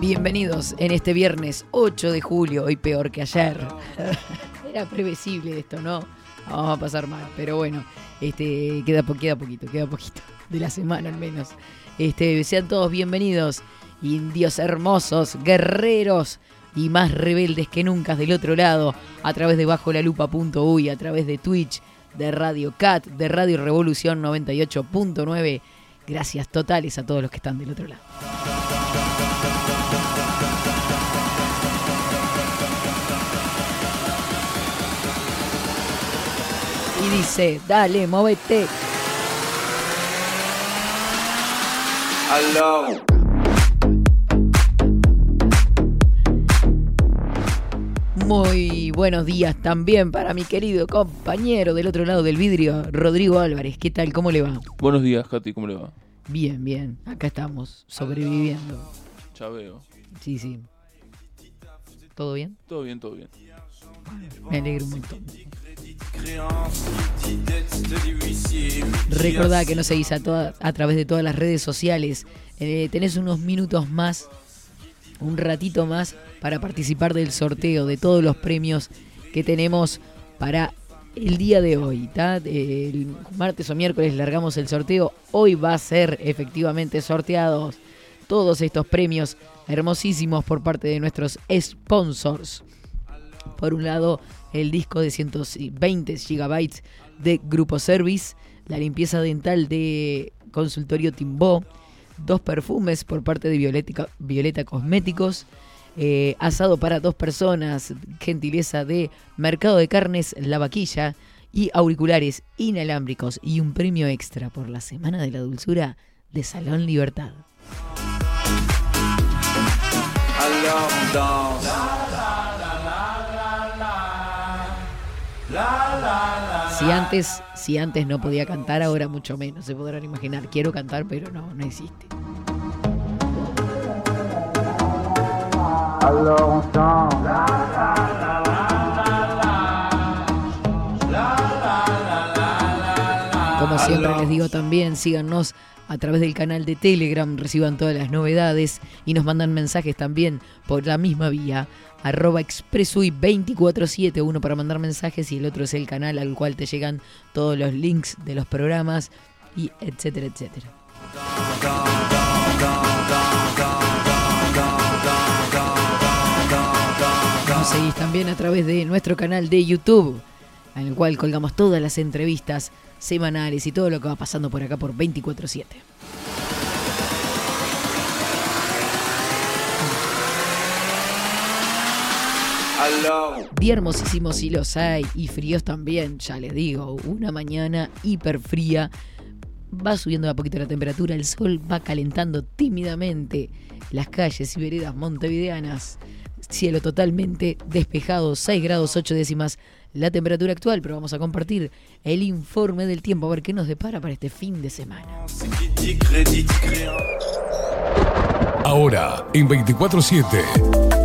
Bienvenidos en este viernes 8 de julio, hoy peor que ayer. Era previsible esto, ¿no? Vamos a pasar mal, pero bueno, este, queda, queda poquito, queda poquito, de la semana al menos. Este, sean todos bienvenidos, indios hermosos, guerreros y más rebeldes que nunca del otro lado, a través de bajo la lupa.uy, a través de Twitch, de Radio Cat, de Radio Revolución 98.9. Gracias totales a todos los que están del otro lado. Y dice, dale, móvete. Muy buenos días también para mi querido compañero del otro lado del vidrio, Rodrigo Álvarez. ¿Qué tal? ¿Cómo le va? Buenos días, Katy, ¿cómo le va? Bien, bien. Acá estamos, sobreviviendo. Ya veo. Sí, sí. ¿Todo bien? Todo bien, todo bien. Me alegro un montón. Recordá que nos seguís a, toda- a través de todas las redes sociales. Eh, tenés unos minutos más, un ratito más, para participar del sorteo de todos los premios que tenemos para el día de hoy. martes o miércoles largamos el sorteo. Hoy va a ser efectivamente sorteados todos estos premios hermosísimos por parte de nuestros sponsors. Por un lado, el disco de 120 GB de Grupo Service, la limpieza dental de Consultorio Timbó, dos perfumes por parte de Violeta, Cosméticos, eh, asado para dos personas, gentileza de Mercado de Carnes La Vaquilla y auriculares inalámbricos y un premio extra por la Semana de la Dulzura de Salón Libertad. Si antes, si antes no podía cantar, ahora mucho menos, se podrán imaginar. Quiero cantar, pero no, no existe. Como siempre les digo también, síganos a través del canal de Telegram, reciban todas las novedades y nos mandan mensajes también por la misma vía, arroba expresui 247, uno para mandar mensajes y el otro es el canal al cual te llegan todos los links de los programas y etcétera, etcétera. Nos seguís también a través de nuestro canal de YouTube, en el cual colgamos todas las entrevistas semanales y todo lo que va pasando por acá por 24-7. Día hermosísimos sí los hay y fríos también, ya les digo, una mañana hiper fría. Va subiendo de a poquito la temperatura, el sol va calentando tímidamente las calles y veredas montevideanas. Cielo totalmente despejado, 6 grados 8 décimas la temperatura actual, pero vamos a compartir el informe del tiempo a ver qué nos depara para este fin de semana. Ahora, en 24-7.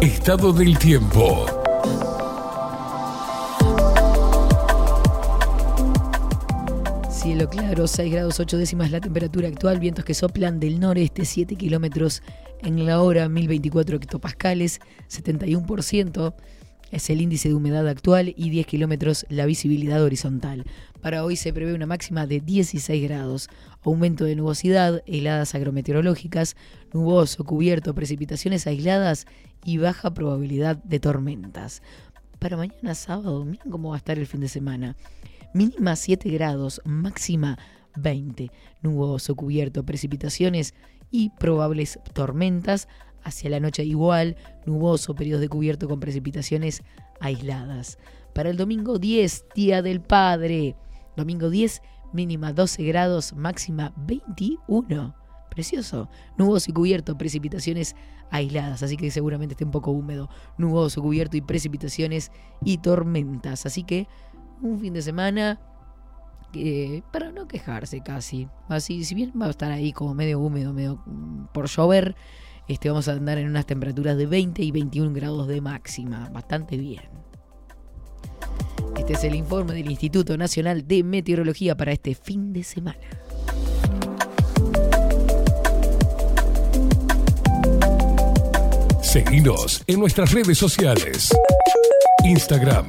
Estado del tiempo. Cielo claro, 6 grados 8 décimas la temperatura actual, vientos que soplan del noreste 7 kilómetros en la hora, 1024 hectopascales, 71%. es el índice de humedad actual y 10 kilómetros la visibilidad horizontal. Para hoy se prevé una máxima de 16 grados, aumento de nubosidad, heladas agrometeorológicas, nuboso, cubierto, precipitaciones aisladas y baja probabilidad de tormentas. Para mañana sábado, miren cómo va a estar el fin de semana. Mínima 7 grados, máxima 20. Nuboso, cubierto, precipitaciones y probables tormentas. Hacia la noche igual, nuboso, periodos de cubierto con precipitaciones aisladas. Para el domingo 10, Día del Padre. Domingo 10, mínima 12 grados, máxima 21. Precioso. Nuboso y cubierto, precipitaciones aisladas, así que seguramente esté un poco húmedo. Nuboso, cubierto y precipitaciones y tormentas. Así que un fin de semana para no quejarse casi. Así, si bien va a estar ahí como medio húmedo, medio mm, por llover, este, vamos a andar en unas temperaturas de 20 y 21 grados de máxima. Bastante bien. Este es el informe del Instituto Nacional de Meteorología para este fin de semana. Seguinos en nuestras redes sociales. Instagram,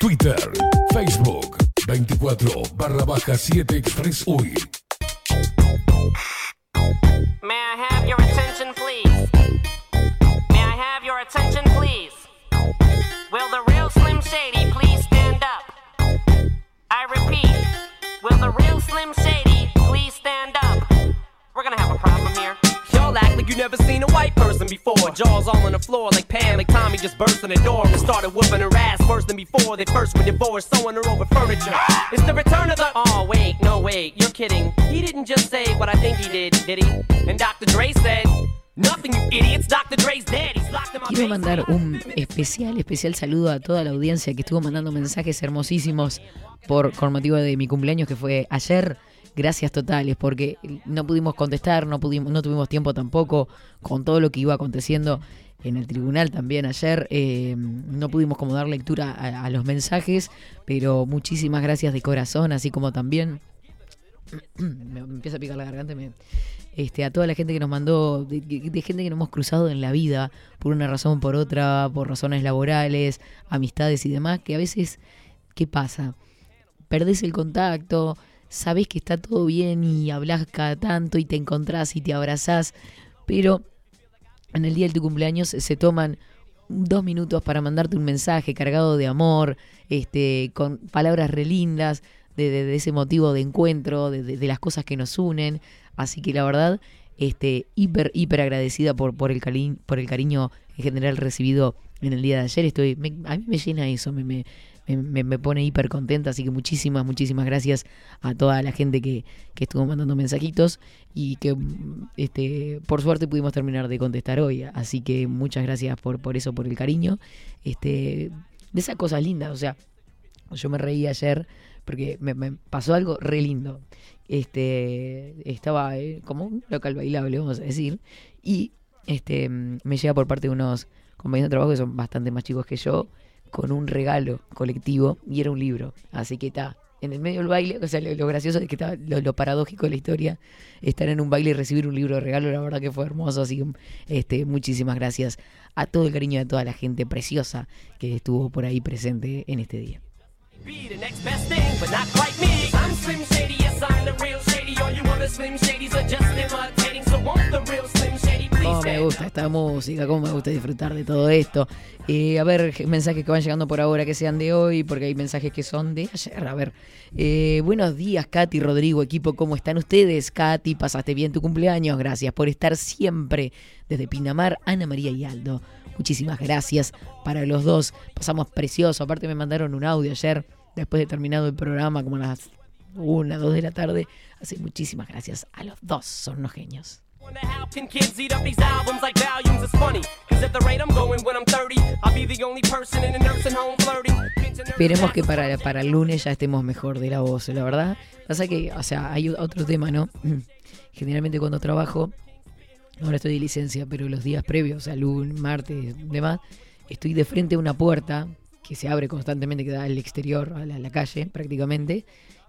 Twitter, Facebook, 24 barra baja 7 Express UI. May I have your attention, please? May I have your attention, please? Will the real Slim Shady please stand up? I repeat, will the real Slim Shady please stand up? We're gonna have a problem act like you never seen a white person before. Jaws all on the floor like Pam, like Tommy just burst in the door and started whooping her ass worse than before. They first were divorced, sewing her over furniture. It's the return of the. Oh, wait, no, wait, you're kidding. He didn't just say what I think he did, did he? And Dr. Dre said. Nothing, you idiots. Dr. Dre's dead. He's locked in my Quiero mandar un especial, especial saludo a toda la audiencia que estuvo mandando mensajes hermosísimos por con motivo de mi cumpleaños que fue ayer. Gracias totales, porque no pudimos contestar, no pudimos, no tuvimos tiempo tampoco con todo lo que iba aconteciendo en el tribunal también ayer. eh, no pudimos como dar lectura a, los mensajes, pero muchísimas gracias de corazón, así como también me, empieza a picar la garganta. este, a toda la gente que nos mandó, de, de gente que nos hemos cruzado en la vida, por una razón o por otra, por razones laborales, amistades y demás, que a veces, ¿qué pasa? Perdés el contacto, sabés que está todo bien y hablas cada tanto y te encontrás y te abrazás, pero en el día de tu cumpleaños se toman dos minutos para mandarte un mensaje cargado de amor, este, con palabras relindas, de, de- de ese motivo de encuentro, de, de- las cosas que nos unen. Así que la verdad, este, hiper, hiper agradecida por, por, el cari- por el cariño en general recibido en el día de ayer. Estoy, me- a mí me llena eso, me, me, me, me- pone hiper contenta. Así que muchísimas, muchísimas gracias a toda la gente que, que estuvo mandando mensajitos y que este, por suerte pudimos terminar de contestar hoy. Así que muchas gracias por, por eso, por el cariño. Este, de esas cosas lindas, o sea, yo me reí ayer porque me, me pasó algo re lindo. Este, estaba eh, como un local bailable, vamos a decir, y este, me llega por parte de unos compañeros de trabajo que son bastante más chicos que yo, con un regalo colectivo y era un libro. Así que está. En el medio del baile, o sea, lo, gracioso es que está, lo, lo paradójico de la historia, estar en un baile y recibir un libro de regalo, la verdad que fue hermoso, así que este, muchísimas gracias a todo el cariño de toda la gente preciosa que estuvo por ahí presente en este día. Quite me. Gusta esta música, cómo me gusta disfrutar de todo esto. Eh, a ver, mensajes que van llegando por ahora que sean de hoy, porque hay mensajes que son de ayer. A ver, eh, buenos días, Katy, Rodrigo, equipo, ¿cómo están ustedes? Katy, ¿pasaste bien tu cumpleaños? Gracias por estar siempre desde Pinamar, Ana María y Aldo. Muchísimas gracias para los dos. Pasamos precioso. Aparte me mandaron un audio ayer, después de terminado el programa, como a las una, dos de la tarde. Así muchísimas gracias a los dos. Son unos genios. Can kids eat up these albums like volumes? It's funny, cause at the rate I'm going when I'm 30, I'll be the only person in a nursing home flirting. Esperemos que para, para el lunes ya estemos mejor de la voz, la verdad. Pasa que, o sea, hay otro tema, ¿no? Generalmente cuando trabajo, ahora estoy de licencia, pero los días previos, o sea, lunes, martes, demás, estoy de frente a una puerta que se abre constantemente, que da al exterior, a la, a la calle prácticamente,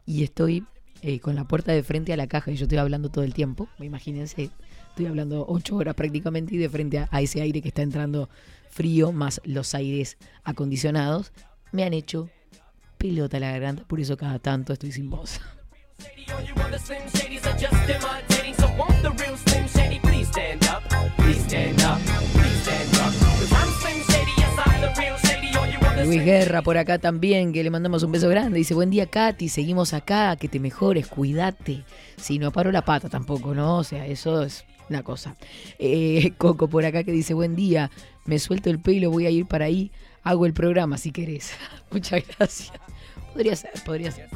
y estoy eh, con la puerta de frente a la caja y yo estoy hablando todo el tiempo, imagínense, estoy hablando ocho horas prácticamente y de frente a, a ese aire que está entrando frío más los aires acondicionados me han hecho pelota la garganta, por eso cada tanto estoy sin voz. Luis Guerra por acá también, que le mandamos un beso grande. Dice, buen día Katy, seguimos acá, que te mejores, cuídate. Si no paro la pata tampoco, ¿no? O sea, eso es una cosa. Eh, Coco por acá que dice, buen día, me suelto el pelo, voy a ir para ahí, hago el programa si querés. Muchas gracias. Podría ser, podría ser.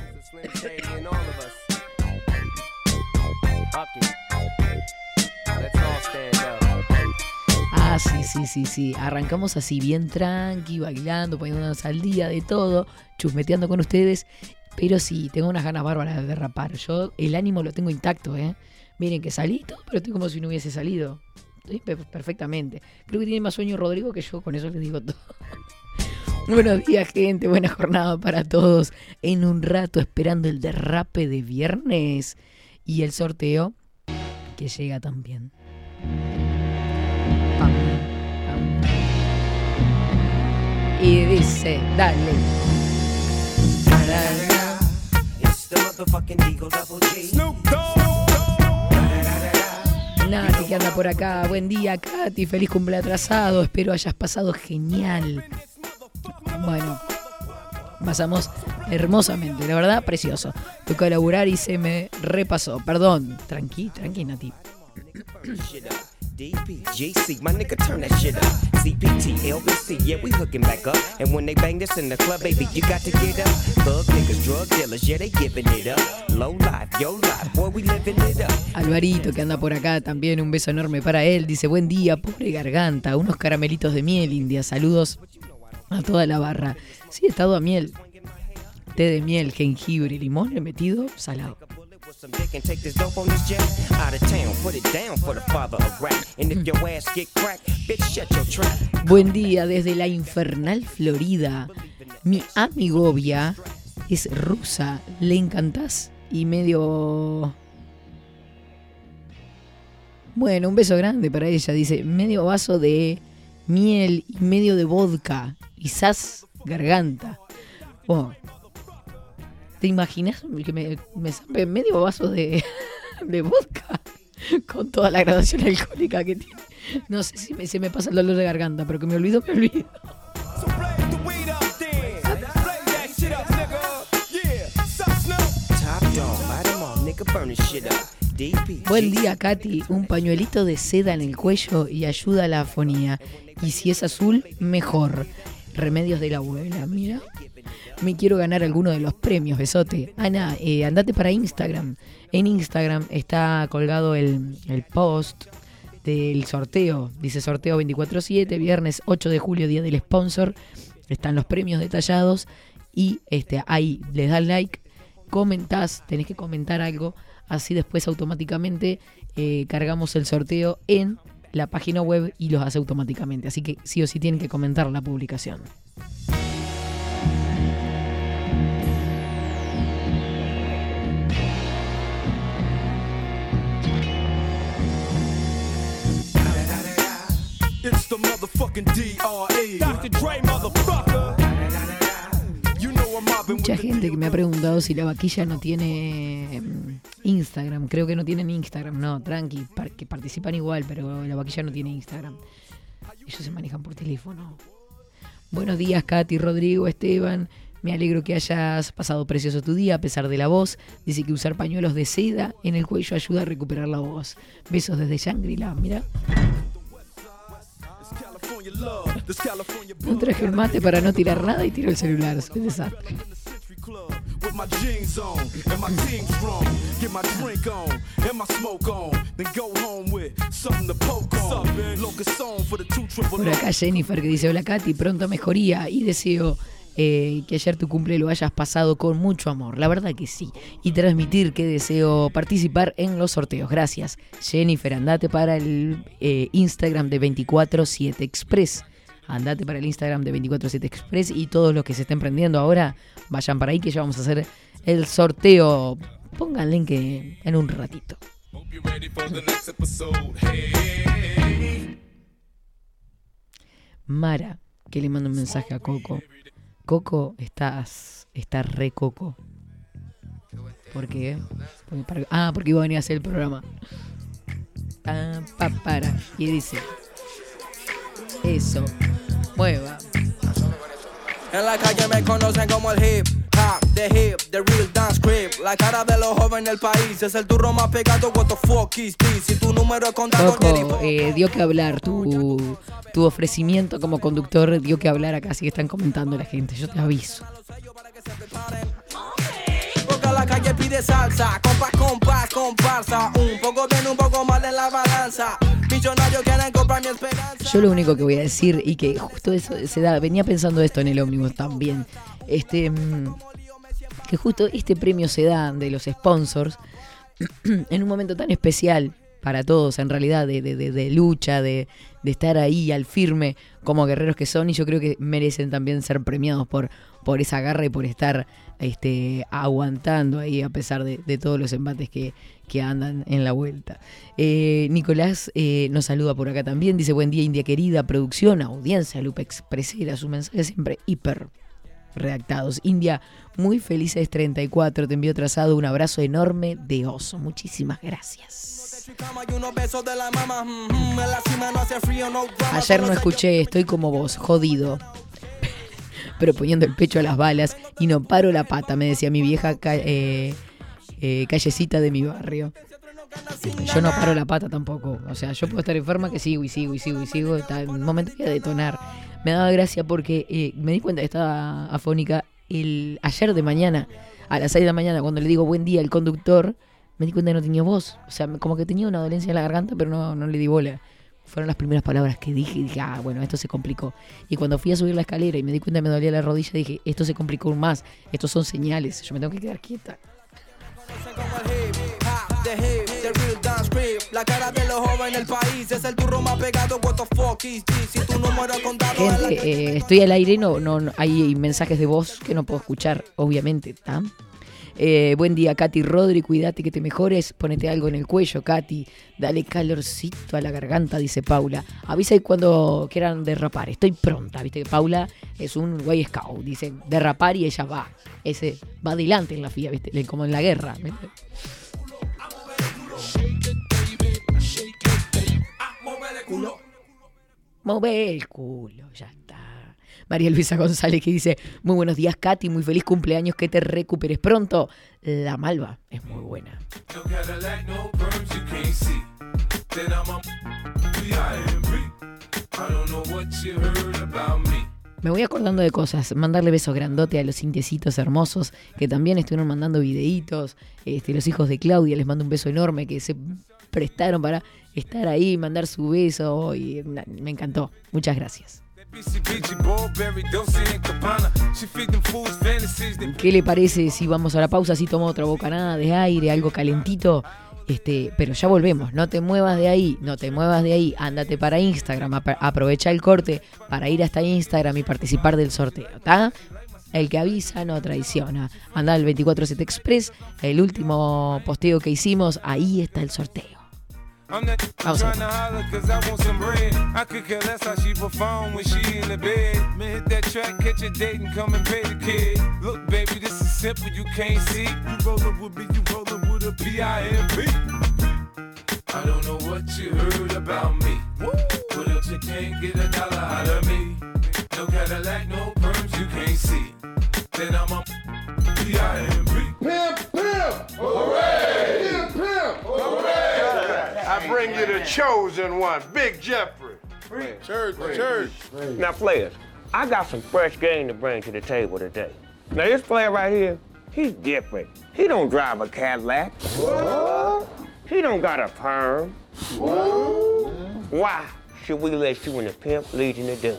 Ah, sí, sí, sí, sí. Arrancamos así, bien tranqui, bailando, poniéndonos al día de todo, chusmeteando con ustedes. Pero sí, tengo unas ganas bárbaras de derrapar. Yo el ánimo lo tengo intacto, ¿eh? Miren que salí todo, pero estoy como si no hubiese salido. Estoy pe- perfectamente. Creo que tiene más sueño Rodrigo que yo, con eso les digo todo. Buenos días, gente. Buena jornada para todos. En un rato esperando el derrape de viernes y el sorteo que llega también. Y dice, dale. Nati que anda por acá. Buen día, Katy. Feliz cumple atrasado. Espero hayas pasado genial. Bueno, pasamos hermosamente. La verdad, precioso. Tocó laburar y se me repasó. Perdón. Tranqui, tranqui, Nati. DPGC, my nigga, turn that shit up. CPT, LBC, yeah, we hooking back up. And when they bang this in the club, baby, you got to get up. Thug niggas, drug dealers, yeah, they giving it up. Low life, yo life, boy, we living it up. Alvarito que anda por acá también, un beso enorme para él. Dice, buen día, pobre garganta, unos caramelitos de miel, India. Saludos a toda la barra. Sí, estado a miel. Té de miel, jengibre, limón, he metido salado. Buen día desde la infernal Florida. Mi amigovia es rusa. ¿Le encantás? Y medio... Bueno, un beso grande para ella. Dice, medio vaso de miel y medio de vodka. Sas garganta. Oh. ¿Te imaginas que me, me medio vaso de, vodka? Con toda la graduación alcohólica que tiene. No sé si me- se me pasa el dolor de garganta, pero que me olvido, me olvido. Buen día, Katy. Un pañuelito de seda en el cuello y ayuda a la afonía. Y si es azul, mejor. Remedios de la abuela, mira. Me quiero ganar alguno de los premios, besote. Ana, eh, andate para Instagram. En Instagram está colgado el, el post del sorteo. Dice sorteo 24-7, viernes 8 de julio, día del sponsor. Están los premios detallados. Y este, ahí les das like, comentás, tenés que comentar algo. Así después automáticamente eh, cargamos el sorteo en la página web y los hace automáticamente. Así que sí o sí tienen que comentar la publicación. It's the motherfucking DRE. Dr. Dre, motherfucker. You know I'm mobbing Mucha gente que me ha preguntado si la vaquilla no tiene mm, Instagram. Creo que no tienen Instagram. No, tranqui, que participan igual, pero la vaquilla no tiene Instagram. Ellos se manejan por teléfono. Buenos días, Katy, Rodrigo, Esteban. Me alegro que hayas pasado precioso tu día a pesar de la voz. Dice que usar pañuelos de seda en el cuello ayuda a recuperar la voz. Besos desde Shangri-La, mira. No traje el mate para no tirar nada y tiro el celular. Un my jeans and my. Get my drink on and my smoke on. Then go home with the Por acá Jennifer que dice, hola Katy, pronta mejoría y deseo eh, que ayer tu cumple lo hayas pasado con mucho amor. La verdad que sí. Y transmitir que deseo participar en los sorteos. Gracias. Jennifer, andate para el eh, Instagram de 247 Express. Andate para el Instagram de 247 Express y todos los que se estén prendiendo ahora, vayan para ahí que ya vamos a hacer el sorteo. Pónganle que en un ratito. Mara, que le manda un mensaje a Coco. Coco, estás, estás re Coco. ¿Por qué? Porque ah, porque iba a venir a hacer el programa. Pa, pa, para. Y dice, eso, mueva. En la calle me conocen como el hip the hip, the real dance crib. La cara de los jóvenes del país es el turro más pegado. What the fuck is this? Si tu número es contado, Coco, eh, dio que hablar tu, tu ofrecimiento como conductor, dio que hablar acá, así que están comentando la gente, yo te aviso. Porque la calle pide salsa, comparsa. Un poco bien, un poco mal en la balanza. Millonarios quieren comprar mi esperanza. Yo lo único que voy a decir, y que justo eso se da, venía pensando esto en el ómnibus también, este, mm, que justo este premio se da de los sponsors en un momento tan especial para todos, en realidad, de, de- de- de lucha, de, estar ahí al firme como guerreros que son, y yo creo que merecen también ser premiados por, por esa garra y por estar este, aguantando ahí a pesar de, de todos los embates que, que andan en la vuelta. Eh, Nicolás eh, nos saluda por acá también, dice buen día India querida, producción, audiencia, Lupe Expresera, su mensaje siempre hiper redactados. India, muy felices 34, te envío trazado un abrazo enorme de oso. Muchísimas gracias. Ayer no escuché, estoy como vos, jodido. Pero poniendo el pecho a las balas y no paro la pata, me decía mi vieja eh, eh, callecita de mi barrio. Yo no paro la pata tampoco. O sea, yo puedo estar enferma que sigo y sigo y sigo y sigo. En un momento voy a detonar. Me daba gracia porque eh, me di cuenta que estaba afónica el, ayer de mañana, a las 6 de la mañana, cuando le digo buen día al conductor, me di cuenta que no tenía voz. O sea, como que tenía una dolencia en la garganta, pero no, no le di bola. Fueron las primeras palabras que dije y dije, ah, bueno, esto se complicó. Y cuando fui a subir la escalera y me di cuenta que me dolía la rodilla, dije, esto se complicó aún más. Estos son señales. Yo me tengo que quedar quieta. La cara de los jóvenes del país es el turro más pegado. What the fuck is this? Si tu número es contado, en la Gente, eh, estoy al aire, no, no, no- hay mensajes de voz que no puedo escuchar, obviamente. ¿tá? Eh, buen día, Katy Rodri, cuídate que te mejores, ponete algo en el cuello, Katy, dale calorcito a la garganta, dice Paula. Avisa cuando quieran derrapar, estoy pronta, viste que Paula es un guay scout, dice derrapar y ella va, ese va adelante en la FIA, viste, como en la guerra. ¿viste? Move el culo, ya está. María Luisa González que dice, muy buenos días Katy, muy feliz cumpleaños, que te recuperes pronto. La malva es muy buena. No Me. Voy acordando de cosas, mandarle besos grandote a los indiecitos hermosos que también estuvieron mandando videitos, este, los hijos de Claudia, les mando un beso enorme que se prestaron para estar ahí, mandar su beso y me encantó. Muchas gracias. ¿Qué le parece si vamos a la pausa, si tomo otra bocanada de aire, algo calentito? Este, pero ya volvemos, no te muevas de ahí, no te muevas de ahí, ándate para Instagram, ap- aprovecha el corte para ir hasta Instagram y participar del sorteo, ¿está? El que avisa no traiciona. Anda al 247 Express, el último posteo que hicimos, ahí está el sorteo. I'm not a trying to holler cause I want some bread. I could care less how she perform when she in the bed. Man, hit that track, catch a date and come and pay the kid. Look, baby, this is simple, you can't see. You rollin' with me, you rollin' with a B.I.M.B. I don't know what you heard about me. But else you can't get a dollar out of me. No Cadillac, no perms, you can't see. Then I'm a B.I.M.B. Pimp, pimp! Hooray! Pimp, pimp! Hooray! I bring you the chosen one, Big Jeffrey. Church, church. Now, players, I got some fresh game to bring to the table today. Now, this player right here, he's different. He don't drive a Cadillac. He don't got a perm. Why should we let you and the pimp lead in the doom?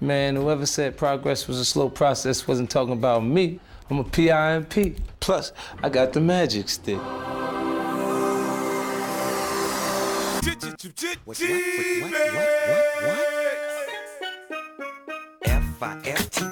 Man, whoever said progress was a slow process wasn't talking about me. I'm a PIMP. Plus, I got the magic stick. What, what, what, what, what, what, what? F-I-F-T-Y-C-E-N-T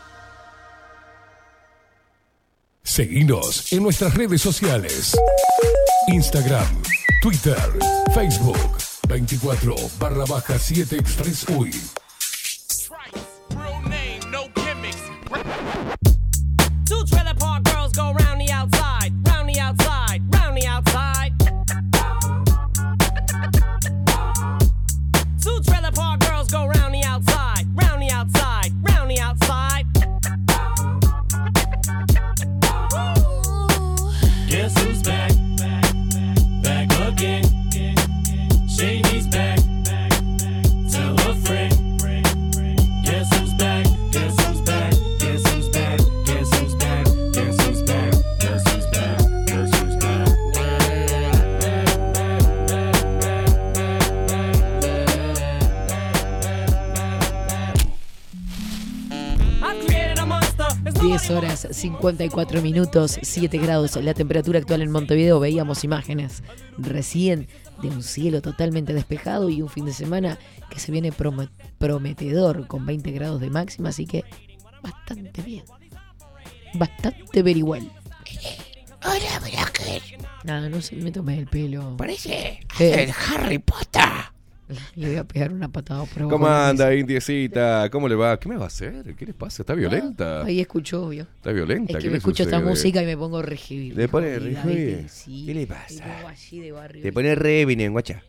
Seguinos en nuestras redes sociales. Instagram, Twitter, Facebook, 24 barra baja 7 Express UI. 10 horas 54 minutos, 7 grados la temperatura actual en Montevideo. Veíamos imágenes recién de un cielo totalmente despejado y un fin de semana que se viene prometedor con 20 grados de máxima, así que bastante bien. Bastante very well. Hola. Nada, no sé, me tomé el pelo. Parece Eh, el Harry Potter. Le voy a pegar una patada por ¿Cómo anda, indiecita? ¿Cómo le va? ¿Qué me va a hacer? ¿Qué le pasa? ¿Está violenta? Ahí escucho, obvio. ¿Está violenta? Es ¿Qué que me escucho esta música y me pongo regivir. ¿Le pone. Sí, ¿Qué le pasa? Te pone re bien, guacha.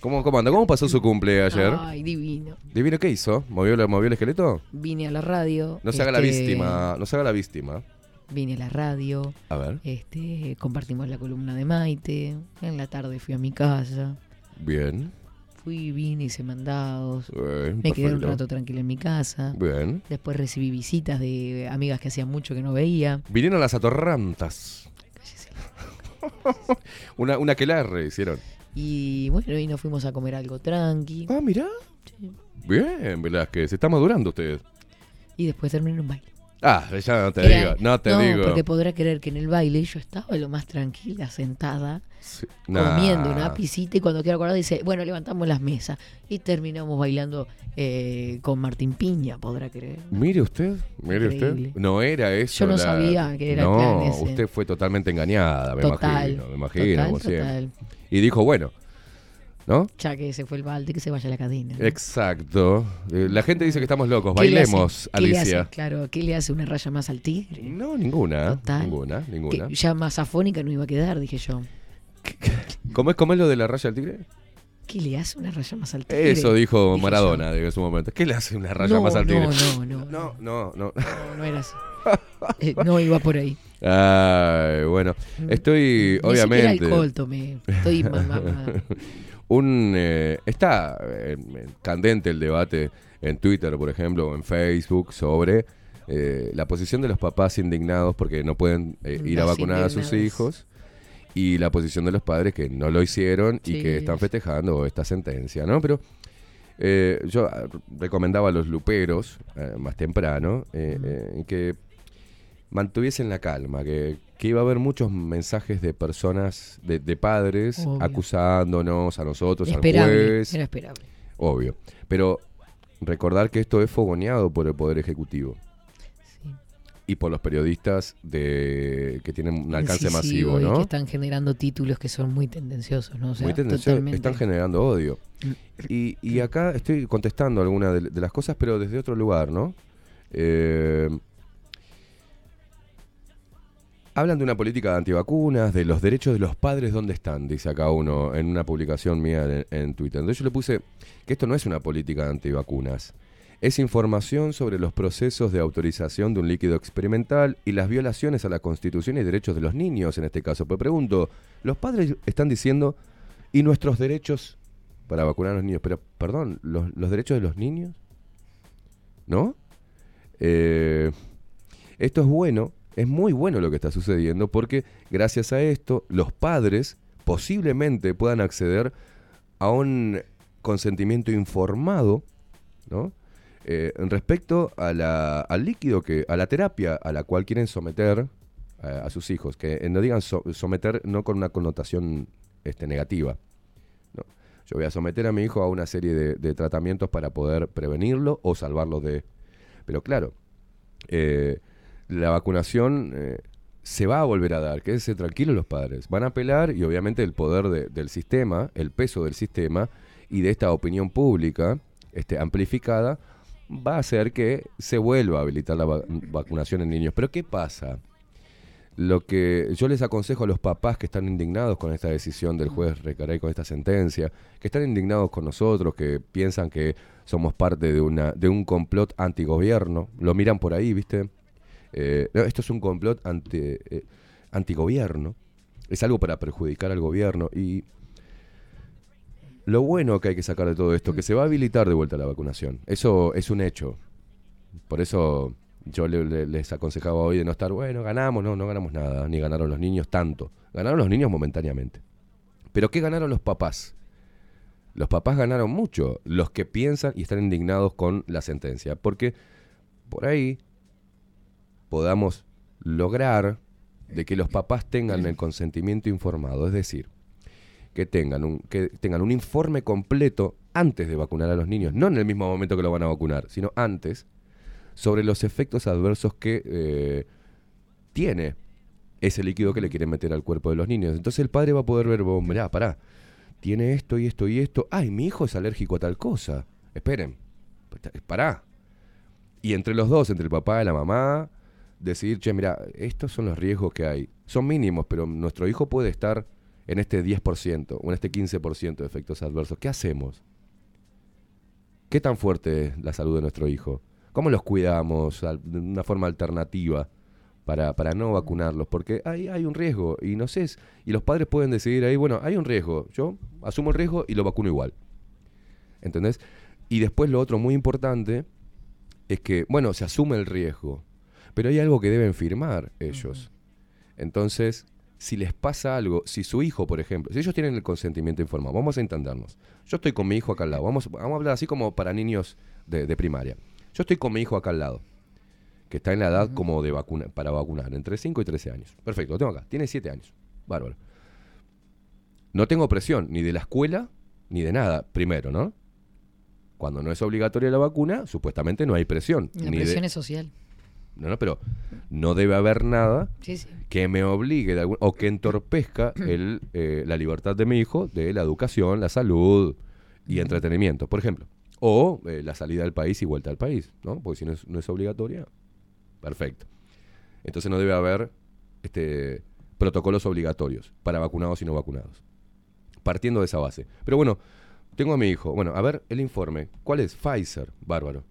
¿Cómo, ¿Cómo anda? ¿Cómo pasó su cumple ayer? Ay, divino. ¿Divino qué hizo? ¿Movió, la- movió el esqueleto? Vine a la radio. No se haga la este, víctima. No se haga la víctima. Vine a la radio. A ver. Este, compartimos la columna de Maite. En la tarde fui a mi casa. Bien. Fui, vine, hice mandados. Bien, me quedé un rato tranquila en mi casa. Bien. Después recibí visitas de amigas que hacía mucho que no veía. Vinieron las atorrantas. una, una que la hicieron. Y bueno, y nos fuimos a comer algo tranqui. Ah, mirá. Bien, Velázquez, se está madurando usted. Y después terminé en un baile. Ah, ya no te Era- digo, no te digo. porque podrá creer que en el baile yo estaba lo más tranquila, sentada, Nah. comiendo una pisita y cuando quiero acordar dice, bueno, levantamos las mesas y terminamos bailando eh, con Martín Piña, podrá creer. Mire usted, mire Increíble. usted. No era eso. Yo no la- sabía que era No, plan ese. usted fue totalmente engañada, me Total, imagino. Me imagino, total, total. Y dijo, bueno, ¿no? Ya que se fue el balde, que se vaya a la cadena. Exacto. Eh, La gente dice que estamos locos. ¿Qué Bailemos, qué Alicia. hace? claro, ¿qué le hace una raya más al tigre? No, ninguna. Total. Ninguna, ninguna. Que ya más afónica no iba a quedar, dije yo. ¿Cómo es, cómo es lo de la raya al tigre? ¿Qué le hace una raya más al tigre? Eso dijo Maradona en su momento. ¿Qué le hace una raya No, más al tigre? no, no, no. No, no, no. No, no era así. Eh, no iba por ahí. Ay, bueno, estoy Ni obviamente. alcohol tomé. Estoy mamá. Un eh, está eh, candente el debate en Twitter, por ejemplo, o en Facebook sobre eh, la posición de los papás indignados porque no pueden eh, ir a vacunar a sus hijos y la posición de los padres que no lo hicieron y que están festejando esta sentencia, ¿no? Pero yo ah, recomendaba a los luperos más temprano que mantuviesen la calma, que, que iba a haber muchos mensajes de personas, de, de padres, Obvio. acusándonos a nosotros, al juez. era esperable. Obvio. Pero recordar que esto es fogoneado por el Poder Ejecutivo. Y por los periodistas de que tienen un alcance masivo, y ¿no? que están generando títulos que son muy tendenciosos, ¿no? O sea, Muy tendencioso, totalmente. están generando odio. Y, y acá estoy contestando algunas de, de las cosas, pero desde otro lugar, ¿no? Eh, hablan de una política de antivacunas, de los derechos de los padres, ¿dónde están? Dice acá uno en una publicación mía en, Twitter. Entonces yo le puse que esto no es una política de antivacunas. Es información sobre los procesos de autorización de un líquido experimental y las violaciones a la Constitución y derechos de los niños en este caso. Pero pregunto, los padres están diciendo, ¿y nuestros derechos para vacunar a los niños? Pero, perdón, ¿los, los derechos de los niños? ¿No? Eh, esto es bueno, es muy bueno lo que está sucediendo porque gracias a esto los padres posiblemente puedan acceder a un consentimiento informado, ¿no? Eh, respecto a la- al líquido que, a la terapia a la cual quieren someter a, a sus hijos, que eh, no digan so- someter no con una connotación este, negativa. Yo voy a someter a mi hijo a una serie de, tratamientos para poder prevenirlo o salvarlo de. Pero claro, eh, la vacunación eh, se va a volver a dar, quédense tranquilos los padres. Van a apelar y obviamente el poder de- del sistema, el peso del sistema y de esta opinión pública este, amplificada va a hacer que se vuelva a habilitar la va- vacunación en niños. Pero ¿qué pasa? Lo que yo les aconsejo a los papás que están indignados con esta decisión del juez Recarey, con esta sentencia, que están indignados con nosotros, que piensan que somos parte de, una, de un complot antigobierno, lo miran por ahí, ¿viste? Eh, esto es un complot anti, eh, antigobierno, es algo para perjudicar al gobierno y lo bueno que hay que sacar de todo esto, que se va a habilitar de vuelta la vacunación, eso es un hecho. Por eso yo le- les aconsejaba hoy de no estar, bueno, ganamos, no, no ganamos nada, ni ganaron los niños tanto. Ganaron los niños momentáneamente. Pero ¿qué ganaron los papás? Los papás ganaron mucho, los que piensan y están indignados con la sentencia, porque por ahí podamos lograr de que los papás tengan el consentimiento informado, es decir, que tengan un, que tengan un informe completo antes de vacunar a los niños, no en el mismo momento que lo van a vacunar, sino antes, sobre los efectos adversos que eh, tiene ese líquido que le quieren meter al cuerpo de los niños. Entonces el padre va a poder ver, "Oh, mirá, pará, tiene esto y esto y esto. Ay, mi hijo es alérgico a tal cosa. Esperen, pará. Y entre los dos, entre el papá y la mamá, decidir, che, mira, estos son los riesgos que hay. Son mínimos, pero nuestro hijo puede estar en este 10% o en este 15% de efectos adversos. ¿Qué hacemos? ¿Qué tan fuerte es la salud de nuestro hijo? ¿Cómo los cuidamos de una forma alternativa para, para no vacunarlos? Porque hay, hay un riesgo y no sé, y los padres pueden decidir ahí, bueno, hay un riesgo, yo asumo el riesgo y lo vacuno igual. ¿Entendés? Y después lo otro muy importante es que, bueno, se asume el riesgo, pero hay algo que deben firmar ellos. Entonces, si les pasa algo, si su hijo, por ejemplo, si ellos tienen el consentimiento informado, vamos a entendernos. Yo estoy con mi hijo acá al lado, vamos, vamos a hablar así como para niños de, de primaria. Yo estoy con mi hijo acá al lado, que está en la edad como de vacuna, para vacunar, entre 5 y 13 años. Perfecto, lo tengo acá, tiene 7 años. Bárbaro. No tengo presión ni de la escuela ni de nada, primero, ¿no? Cuando no es obligatoria la vacuna, supuestamente no hay presión. La ni de- presión es social. No, no, pero no debe haber nada Sí, sí. que me obligue de algún- o que entorpezca el, eh, la libertad de mi hijo de la educación, la salud y entretenimiento, por ejemplo. O eh, la salida del país y vuelta al país, ¿no? Porque si no es, no es obligatoria, perfecto. Entonces no debe haber este, protocolos obligatorios para vacunados y no vacunados. Partiendo de esa base. Pero bueno, tengo a mi hijo. Bueno, a ver el informe. ¿Cuál es? Pfizer, bárbaro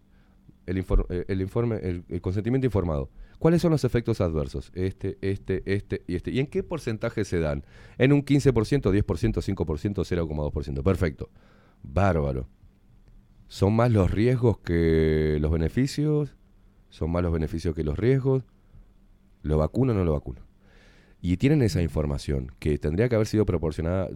el, eh, el informe, el, el consentimiento informado. ¿Cuáles son los efectos adversos? Este, este, este y este. ¿Y en qué porcentaje se dan? En un 15%, 10%, 5%, 0,2%. Perfecto. Bárbaro. ¿Son más los riesgos que los beneficios? ¿Son más los beneficios que los riesgos? ¿Lo vacuno o no lo vacuno? Y tienen esa información que tendría que haber sido proporcionada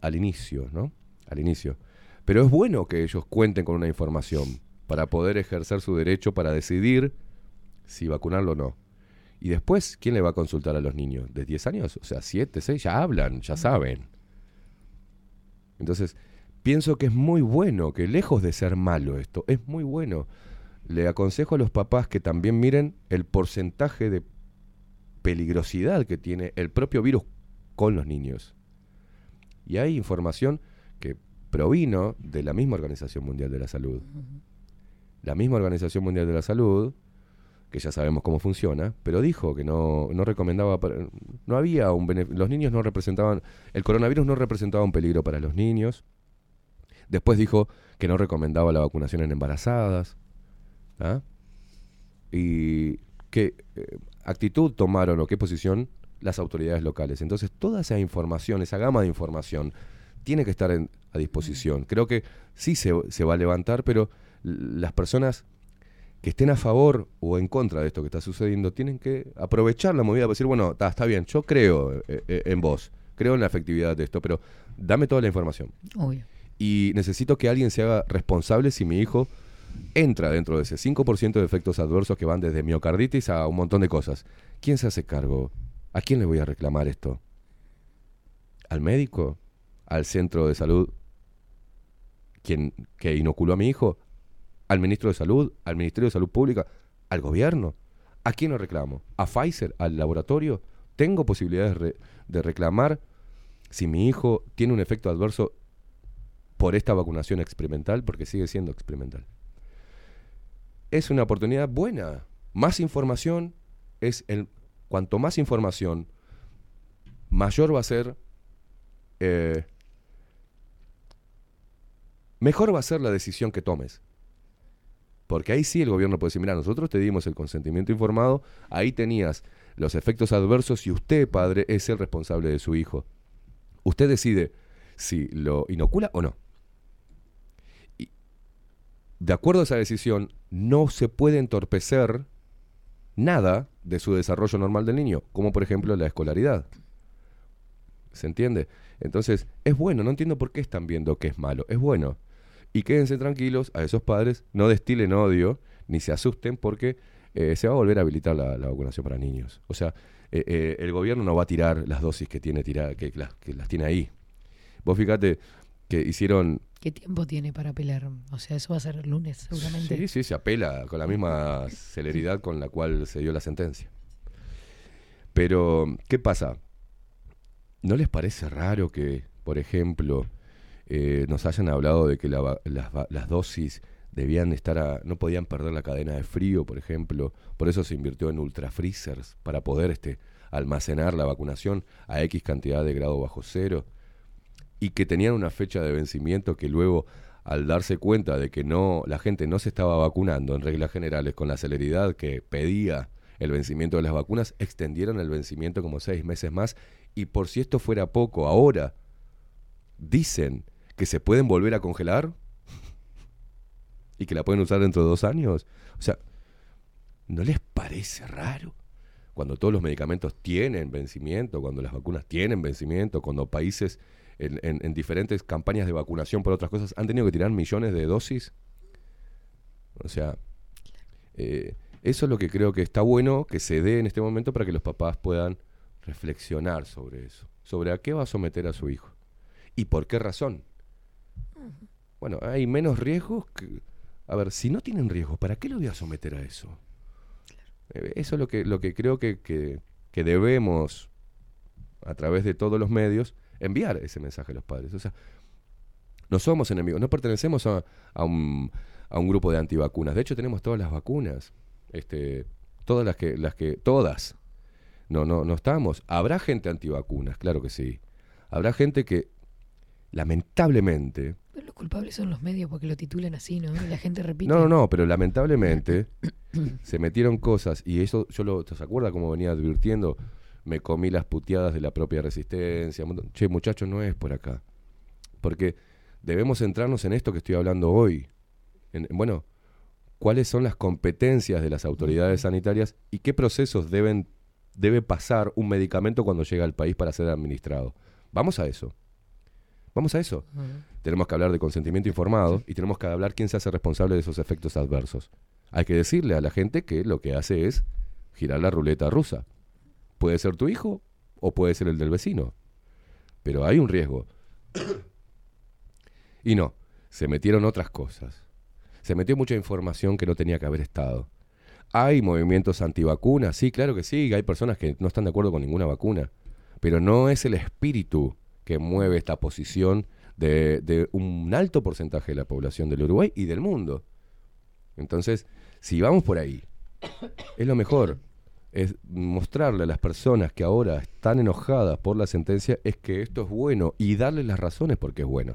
al inicio, ¿no? Al inicio. Pero es bueno que ellos cuenten con una información para poder ejercer su derecho para decidir si vacunarlo o no. Y después, ¿quién le va a consultar a los niños? ¿De 10 años? O sea, 7, 6, ya hablan, ya saben. Entonces, pienso que es muy bueno, que lejos de ser malo esto, es muy bueno. Le aconsejo a los papás que también miren el porcentaje de peligrosidad que tiene el propio virus con los niños. Y hay información que provino de la misma Organización Mundial de la Salud. La misma Organización Mundial de la Salud, que ya sabemos cómo funciona, pero dijo que no, no recomendaba, para- no había un los niños no representaban, el coronavirus no representaba un peligro para los niños. Después dijo que no recomendaba la vacunación en embarazadas. ¿ah? Y qué eh, actitud tomaron o qué posición las autoridades locales. Entonces, toda esa información, esa gama de información, tiene que estar en- a disposición. Creo que sí se, se va a levantar, pero las personas que estén a favor o en contra de esto que está sucediendo tienen que aprovechar la movida para decir, bueno, ta, está bien, yo creo eh, eh, en vos, creo en la efectividad de esto, pero dame toda la información. Obvio. Y necesito que alguien se haga responsable si mi hijo entra dentro de ese 5% de efectos adversos que van desde miocarditis a un montón de cosas. ¿Quién se hace cargo? ¿A quién le voy a reclamar esto? ¿Al médico? ¿Al centro de salud quien, que inoculó a mi hijo? ¿Al ministro de salud? ¿Al Ministerio de Salud Pública? ¿Al gobierno? ¿A quién lo reclamo? ¿A Pfizer? ¿Al laboratorio? ¿Tengo posibilidades de reclamar si mi hijo tiene un efecto adverso por esta vacunación experimental? Porque sigue siendo experimental es una oportunidad buena. Más información es el. Cuanto más información, mayor va a ser. eh, mejor va a ser la decisión que tomes. Porque ahí sí el gobierno puede decir, mira, nosotros te dimos el consentimiento informado, ahí tenías los efectos adversos y usted, padre, es el responsable de su hijo. Usted decide si lo inocula o no de acuerdo a esa decisión, no se puede entorpecer nada de su desarrollo normal del niño, como por ejemplo la escolaridad. ¿Se entiende? Entonces, es bueno, no entiendo por qué están viendo que es malo, es bueno. Y quédense tranquilos, a esos padres, no destilen odio, ni se asusten, porque eh, se va a volver a habilitar la, la vacunación para niños. O sea, eh, eh, el gobierno no va a tirar las dosis que tiene tira- que, las, que las tiene ahí. Vos fíjate que hicieron ¿Qué tiempo tiene para apelar? O sea, eso va a ser el lunes, seguramente. Sí, sí, se apela con la misma celeridad con la cual se dio la sentencia. Pero, ¿qué pasa? ¿No les parece raro que, por ejemplo, eh, nos hayan hablado de que las, dosis debían estar a, no podían perder la cadena de frío, por ejemplo, por eso se invirtió en ultra freezers para poder este, almacenar la vacunación a X cantidad de grado bajo cero? y que tenían una fecha de vencimiento que luego al darse cuenta de que no la gente no se estaba vacunando en reglas generales con la celeridad que pedía el vencimiento de las vacunas, extendieron el vencimiento como seis meses más y por si esto fuera poco, ahora dicen que se pueden volver a congelar y que la pueden usar dentro de dos años. O sea, ¿no les parece raro? cuando todos los medicamentos tienen vencimiento, cuando las vacunas tienen vencimiento, cuando países en, en- en diferentes campañas de vacunación por otras cosas han tenido que tirar millones de dosis. O sea, eh, eso es lo que creo que está bueno que se dé en este momento para que los papás puedan reflexionar sobre eso, sobre a qué va a someter a su hijo y por qué razón. Bueno, hay menos riesgos que... A ver, si no tienen riesgos, ¿para qué lo voy a someter a eso? Eh, Eso es lo que, lo que creo que, que- que debemos, a través de todos los medios, enviar ese mensaje a los padres. O sea, no somos enemigos, no pertenecemos a, a un, a un grupo de antivacunas. De hecho, tenemos todas las vacunas. Este, todas las que, las que, todas. No, no, no estamos. Habrá gente antivacunas, claro que sí. Habrá gente que, lamentablemente, Pero los culpables son los medios porque lo titulan así, ¿no? Y la gente repite. no, no, no, pero lamentablemente se metieron cosas y eso yo lo se acuerda como venía advirtiendo, me comí las puteadas de la propia resistencia. Che, muchachos, no es por acá. Porque debemos centrarnos en esto que estoy hablando hoy. En- en, bueno, cuáles son las competencias de las autoridades sanitarias y qué procesos deben debe pasar un medicamento cuando llega al país para ser administrado. Vamos a eso. Vamos a eso. Tenemos que hablar de consentimiento informado y tenemos que hablar quién se hace responsable de esos efectos adversos. Hay que decirle a la gente que lo que hace es girar la ruleta rusa. Puede ser tu hijo o puede ser el del vecino. Pero hay un riesgo. y no, se metieron otras cosas. Se metió mucha información que no tenía que haber estado. Hay movimientos antivacunas, sí, claro que sí, hay personas que no están de acuerdo con ninguna vacuna, pero no es el espíritu que mueve esta posición de, un alto porcentaje de la población del Uruguay y del mundo. Entonces, si vamos por ahí, es lo mejor, es mostrarle a las personas que ahora están enojadas por la sentencia, es que esto es bueno y darles las razones porque es bueno.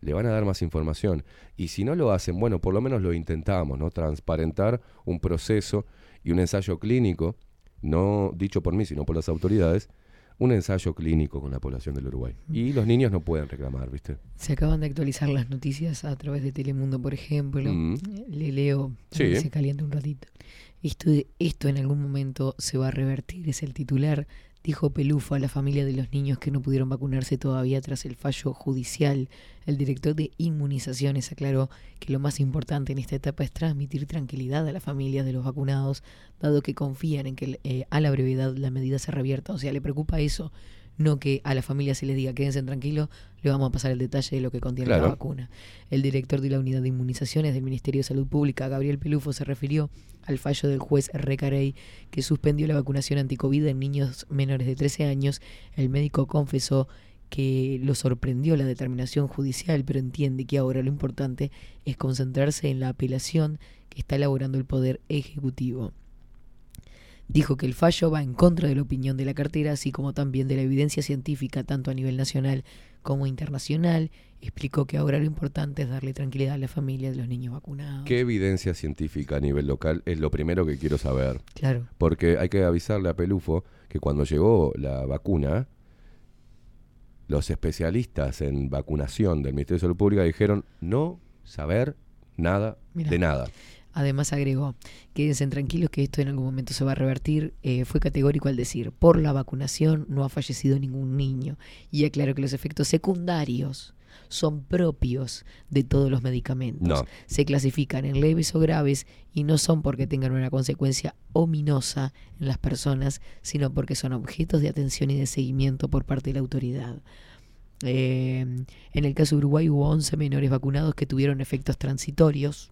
Le van a dar más información. Y si no lo hacen, bueno, por lo menos lo intentamos, ¿no? Transparentar un proceso y un ensayo clínico, no dicho por mí, sino por las autoridades, un ensayo clínico con la población del Uruguay. Y los niños no pueden reclamar, ¿viste? Se acaban de actualizar las noticias a través de Telemundo, por ejemplo. Mm. Le leo, Sí. se calienta un ratito. Esto, esto en algún momento se va a revertir, es el titular. Dijo Pelufo a la familia de los niños que no pudieron vacunarse todavía tras el fallo judicial. El director de inmunizaciones aclaró que lo más importante en esta etapa es transmitir tranquilidad a las familias de los vacunados, dado que confían en que eh, a la brevedad la medida se revierta. O sea, le preocupa eso, no que a la familia se les diga quédense tranquilos, le vamos a pasar el detalle de lo que contiene Claro. la vacuna. El director de la unidad de inmunizaciones del Ministerio de Salud Pública, Gabriel Pelufo, se refirió al fallo del juez Recarey que suspendió la vacunación anticovid en niños menores de 13 años. El médico confesó que lo sorprendió la determinación judicial, pero entiende que ahora lo importante es concentrarse en la apelación que está elaborando el Poder Ejecutivo. Dijo que el fallo va en contra de la opinión de la cartera, así como también de la evidencia científica, tanto a nivel nacional como internacional. Explicó que ahora lo importante es darle tranquilidad a la familia de los niños vacunados. ¿Qué evidencia científica a nivel local es lo primero que quiero saber? Claro. Porque hay que avisarle a Pelufo que cuando llegó la vacuna, los especialistas en vacunación del Ministerio de Salud Pública dijeron no saber nada Mirá. de nada. Además agregó, quédense tranquilos que esto en algún momento se va a revertir. Eh, fue categórico al decir, por la vacunación no ha fallecido ningún niño. Y aclaró que los efectos secundarios son propios de todos los medicamentos. No. Se clasifican en leves o graves y no son porque tengan una consecuencia ominosa en las personas, sino porque son objetos de atención y de seguimiento por parte de la autoridad. Eh, en el caso de Uruguay hubo 11 menores vacunados que tuvieron efectos transitorios,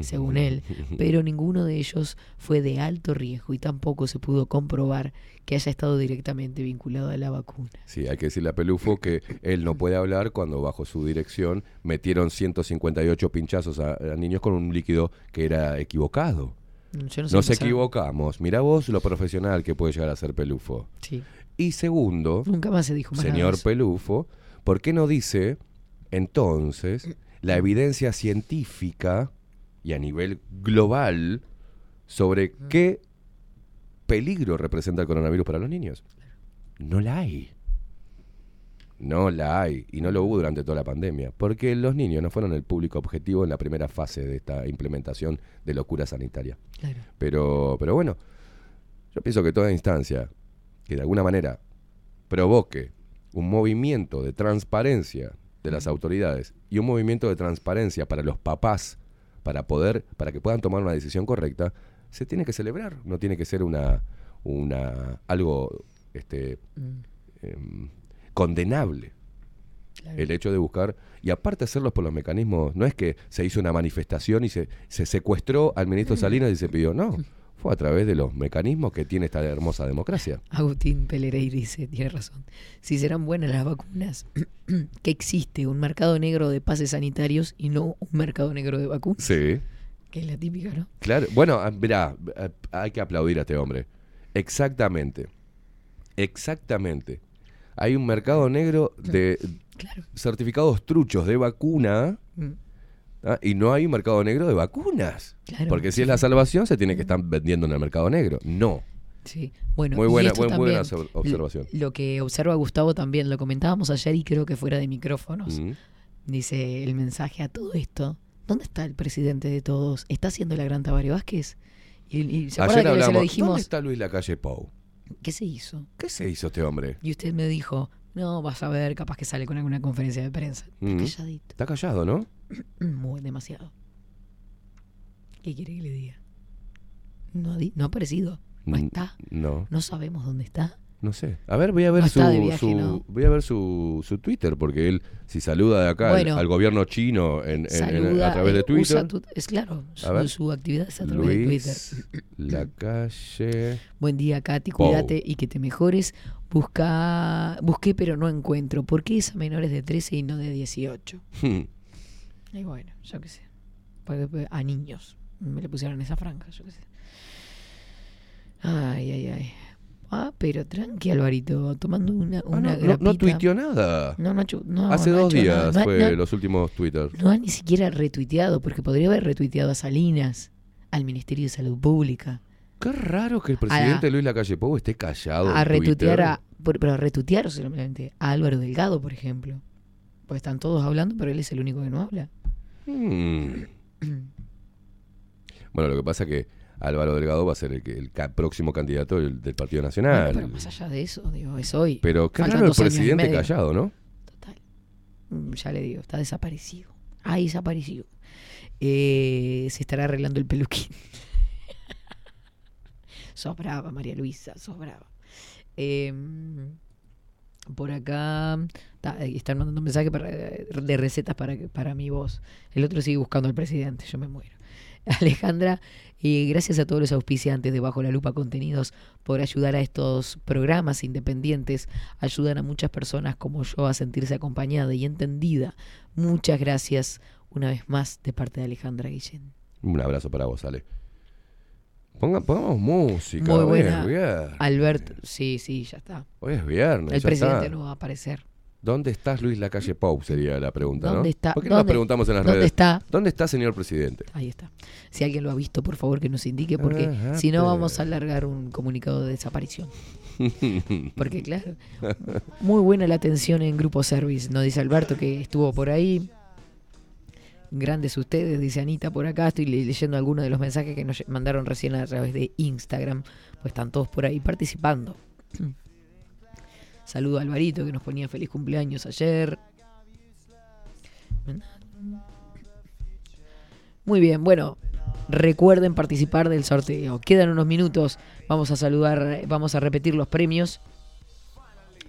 según él, pero ninguno de ellos fue de alto riesgo y tampoco se pudo comprobar que haya estado directamente vinculado a la vacuna. Sí, hay que decirle a Pelufo que él no puede hablar cuando bajo su dirección metieron 158 pinchazos a, a niños con un líquido que era equivocado. Yo no sé Nos equivocamos. Mira vos lo profesional que puede llegar a ser Pelufo. Sí. Y segundo, Nunca más se dijo más señor. Pelufo, ¿por qué no dice entonces la evidencia científica y a nivel global sobre qué peligro representa el coronavirus para los niños? No la hay. No la hay. Y no lo hubo durante toda la pandemia. Porque los niños no fueron el público objetivo en la primera fase de esta implementación de locura sanitaria. Claro. Pero, pero bueno, Yo pienso que toda instancia que de alguna manera provoque un movimiento de transparencia de las autoridades y un movimiento de transparencia para los papás para poder para que puedan tomar una decisión correcta se tiene que celebrar. No tiene que ser una una algo este em, condenable el hecho de buscar y aparte hacerlos por los mecanismos. No es que se hizo una manifestación y se, se secuestró al ministro Salinas y se pidió no fue a través de los mecanismos que tiene esta hermosa democracia Agustín Pelereir dice, tiene razón. Si serán buenas las vacunas, que existe un mercado negro de pases sanitarios y no un mercado negro de vacunas. sí Que es la típica, ¿no? Claro, bueno, ah, mirá, ah, hay que aplaudir a este hombre. Exactamente. Exactamente. Hay un mercado negro de certificados truchos de vacuna Mm. ¿Ah? y no hay un mercado negro de vacunas. Claro, Porque si sí, es la salvación, se tiene que estar vendiendo en el mercado negro. No. Sí, bueno, Muy y buena- esto buen- buena también, observación. Lo, que observa Gustavo también, lo comentábamos ayer y creo que fuera de micrófonos. Mm. Dice el mensaje a todo esto. ¿Dónde está el presidente de todos? ¿Está haciendo la gran Tabaré Vázquez? Y, y se Ayer que se lo hablamos, dijimos. ¿dónde está Luis Lacalle Pou? ¿Qué se hizo? ¿Qué se hizo este hombre? Y usted me dijo, no, vas a ver, capaz que sale con alguna conferencia de prensa. Mm. calladito. Está callado, ¿no? Muy demasiado. ¿Qué quiere que le diga? No ha, di- no ha aparecido. No está. No. No sabemos dónde está. No sé. A ver, voy a ver No su, está de viaje, su- ¿no? voy a ver su, su Twitter porque él si saluda de acá al- Bueno. al, gobierno chino en, en- en- Saluda, a través de eh, Twitter. tu- es claro, su, su actividad es a través de Luis Twitter. La calle. Buen día, Katy, cuídate y que te mejores. Busca, busqué pero no encuentro. ¿Por qué es a menores de 13 y no de 18? Hmm. Y bueno, yo qué sé. A niños. Me le pusieron esa franja, yo qué sé. Ay, ay, ay. Ah, pero tranqui, Alvarito, tomando una, Ah, una no, no, no grapita. tuiteó nada. No, no, no, Hace no ha dos días. No fue no los últimos Twitter. No ha ni siquiera retuiteado, porque podría haber retuiteado a Salinas, al Ministerio de Salud Pública. Qué raro que el presidente Luis Lacalle Pou esté callado. a en retuitear a, pero a retuitear solamente a Álvaro Delgado, por ejemplo. Pues están todos hablando, pero él es el único que no habla. Hmm. Bueno, lo que pasa es que Álvaro Delgado va a ser el, que- el ca- próximo candidato del, del Partido Bueno, Nacional. pero más allá de eso, digo, es hoy. Pero qué raro el presidente callado, ¿no? Mm, Ya le digo, está desaparecido. Ha desaparecido. Eh, se estará arreglando el peluquín. sos brava, María Luisa, sos brava. Eh, por acá están mandando mensajes para- de recetas para, para mi voz. El otro sigue buscando al presidente, yo me muero. Alejandra, eh, gracias a todos los auspiciantes de Bajo la Lupa Contenidos por ayudar a estos programas independientes, ayudan a muchas personas como yo a sentirse acompañada y entendida. Muchas gracias una vez más de parte de Alejandra Guillén. Un abrazo para vos, Ale. Ponga, pongamos música. Muy hoy buena. es viernes. Alberto, sí, sí, ya está. Hoy es viernes. El ya presidente está. no va a aparecer. ¿Dónde estás, Luis Lacalle Pou? Sería la pregunta, ¿no? ¿Dónde está? ¿Por qué no nos ¿Dónde- preguntamos en las dónde redes? está? ¿Dónde está, señor presidente? Ahí está. Si alguien lo ha visto, por favor que nos indique, porque Ajá, si no pero- vamos a alargar un comunicado de desaparición. Porque claro, muy buena la atención en Grupo Service, nos dice Alberto que estuvo por ahí. Grandes ustedes, dice Anita por acá. Estoy le- leyendo algunos de los mensajes que nos mandaron recién a través de Instagram. Pues están todos por ahí participando. Saludo a Alvarito que nos ponía feliz cumpleaños ayer. Muy bien, bueno, recuerden participar del sorteo. Quedan unos minutos, vamos a saludar, vamos a repetir los premios.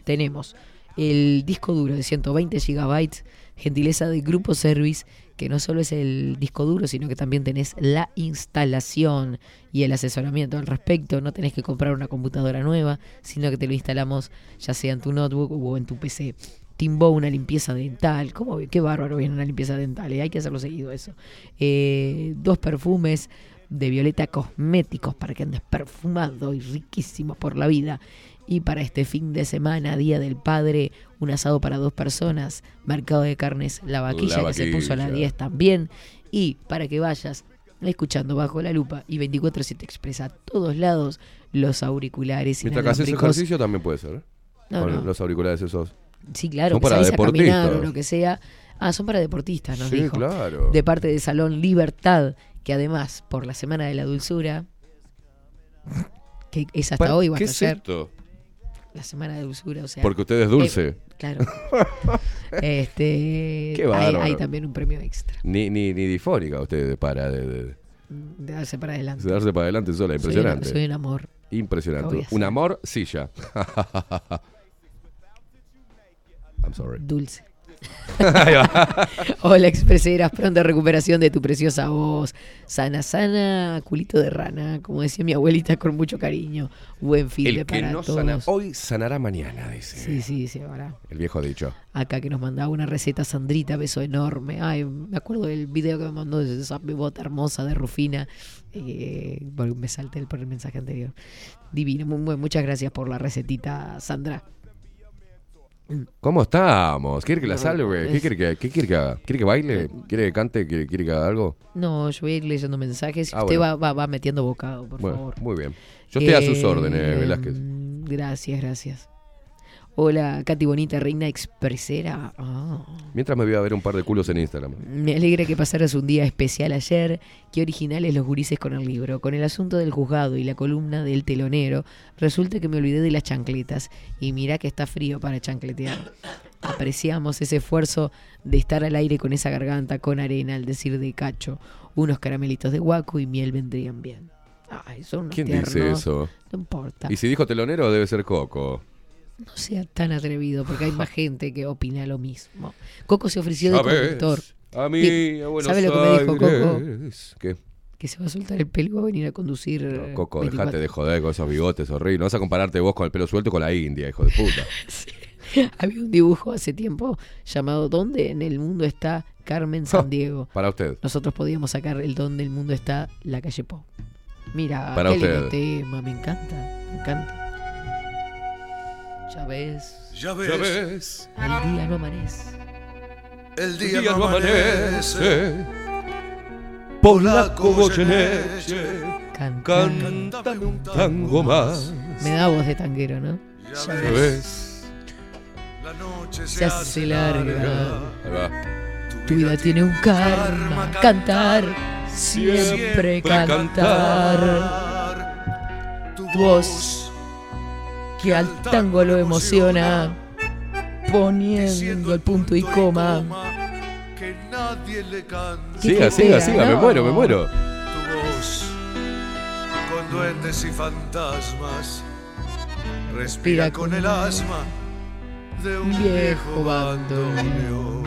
Tenemos el disco duro de 120 gigabytes, gentileza de Grupo Service, que no solo es el disco duro, sino que también tenés la instalación y el asesoramiento al respecto. No tenés que comprar una computadora nueva, sino que te lo instalamos ya sea en tu notebook o en tu PC. Timbo, una limpieza dental. ¿Cómo? Qué bárbaro viene una limpieza dental. eh, Hay que hacerlo seguido eso. Eh, dos perfumes de Violeta Cosméticos para que andes perfumado y riquísimo por la vida. Y para este fin de semana, Día del Padre, un asado para dos personas, mercado de carnes, la vaquilla, La que se puso a las vaquilla. 10 también. Y para que vayas escuchando bajo la lupa y 24-7 expresa a todos lados los auriculares Mientras que haces ejercicio también puede ser. ¿eh? No, Con no. los auriculares esos. Sí, claro, Son para salís a o deportistas. lo que sea. Ah, son para deportistas, nos Sí, dijo. claro. De parte de Salón Libertad, que además, por la Semana de la Dulzura, que es hasta ¿Para hoy o ¿Qué hasta es ayer. esto? La semana de dulzura, o sea. Porque usted es dulce. eh, claro. este. Qué hay, hay también un premio extra. Ni, ni, ni difónica usted para de, de- De darse para adelante. de darse para adelante sola. Impresionante. soy un amor. Impresionante. ¿Qué voy a Un amor silla. I'm sorry. Dulce. Ahí va. Hola, expreseras, pronta recuperación de tu preciosa voz. Sana, sana, culito de rana, como decía mi abuelita con mucho cariño. Buen fin de para no todos. sana hoy sanará mañana, dice. Sí, sí, sí, ahora. El viejo dicho. Acá que nos mandaba una receta Sandrita, beso enorme. Ay, me acuerdo del video que me mandó de esa bebota hermosa de Rufina. Eh, me salté el- por el mensaje anterior. Divino, muy, muy- muchas gracias por la recetita, Sandra. ¿Cómo estamos? ¿Quiere que la salve? ¿Qué quiere que, qué quiere que haga? ¿Quiere que baile? ¿Quiere que cante? ¿Quiere, quiere que haga algo? No, yo voy a ir leyendo mensajes. Ah, Usted bueno. va, va, va metiendo bocado, por Bueno, favor. muy bien. Yo estoy a sus Eh, órdenes, Velázquez. Gracias, gracias. Hola, Katy Bonita, reina expresera. Ah. Mientras me voy a ver un par de culos en Instagram. Me alegra que pasaras un día especial ayer. Qué originales los gurises con el libro. Con el asunto del juzgado y la columna del telonero, resulta que me olvidé de las chancletas. Y mirá que está frío para chancletear. Apreciamos ese esfuerzo de estar al aire con esa garganta, con arena, al decir de cacho. Unos caramelitos de guaco y miel vendrían bien. Ay, son unos ¿Quién dice eso? No importa. Y si dijo telonero, debe ser Coco. No sea tan atrevido, porque hay más gente que opina lo mismo. Coco se ofreció de conductor. A mí, a Buenos ¿Sabe lo que me dijo Coco? ¿Qué? Que se va a soltar el pelo y va a venir a conducir. eh, Coco, 24. dejate de joder con esos bigotes horribles. No vas a compararte vos con el pelo suelto con la India, hijo de puta. Había un dibujo hace tiempo llamado ¿Dónde en el mundo está Carmen San Diego? Para usted. Nosotros podíamos sacar el ¿Dónde el mundo está la calle Po. Mira, Para usted. tema, me encanta, me encanta. Ya ves, Ya ves, el día no amanece. el día no amanece. Por la Goyeneche cántame un tango más. Me da voz de tanguero, ¿no? Ya ves. La noche Se hace larga. Tu vida tiene un karma, cantar, siempre cantar. Tu voz que al tango lo emociona, poniendo el punto y coma. que nadie le canta. ¿Qué Siga, siga, siga. Me muero, me muero. Tu voz con duendes y fantasmas respira con el asma de un viejo bandoneón.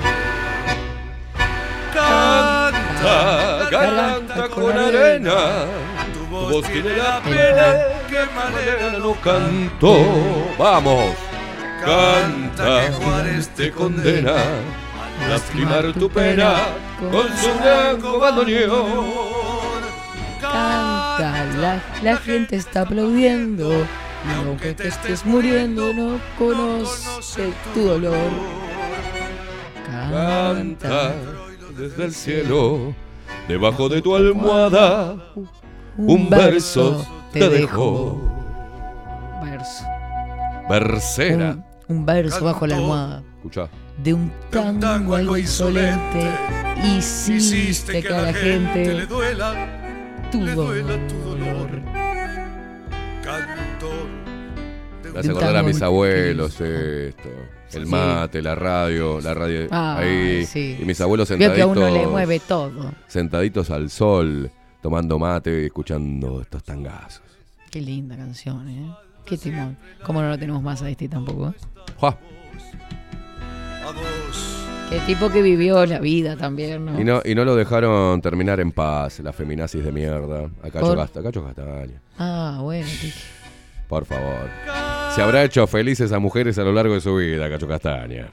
Canta, garganta con arena. Tu voz tiene la pena que manera no canto. Vamos. Canta Canta, que Juárez te condena. Lastimar tu pena con su blanco bandoneón. Canta, la, la gente está aplaudiendo. Y aunque te estés muriendo, no conoce tu dolor. Canta desde el cielo, debajo de tu almohada, un verso te dejo. Verso. Versera. Un, un verso bajo la almohada. Escucha. De un tango algo insolente. Hiciste que a la gente le duela, tu le duela tu dolor. Cantor de Me un hace acordar a tango mis abuelos esto. El Sí. mate, la radio, la radio Ah, ahí. sí. Y mis abuelos Veo que a sentaditos. uno le mueve todo. Sentaditos al sol, tomando mate y escuchando estos tangazos. Qué linda canción, ¿eh? Qué timón. ¿Cómo no lo tenemos más a este tampoco? eh? Vos. Qué tipo que vivió la vida también, ¿no? Y no, y no lo dejaron terminar en paz, la feminazis de mierda. A Cacho, Castaña. Ah, bueno. qué- Por favor. Se habrá hecho felices a mujeres a lo largo de su vida, Cacho Castaña.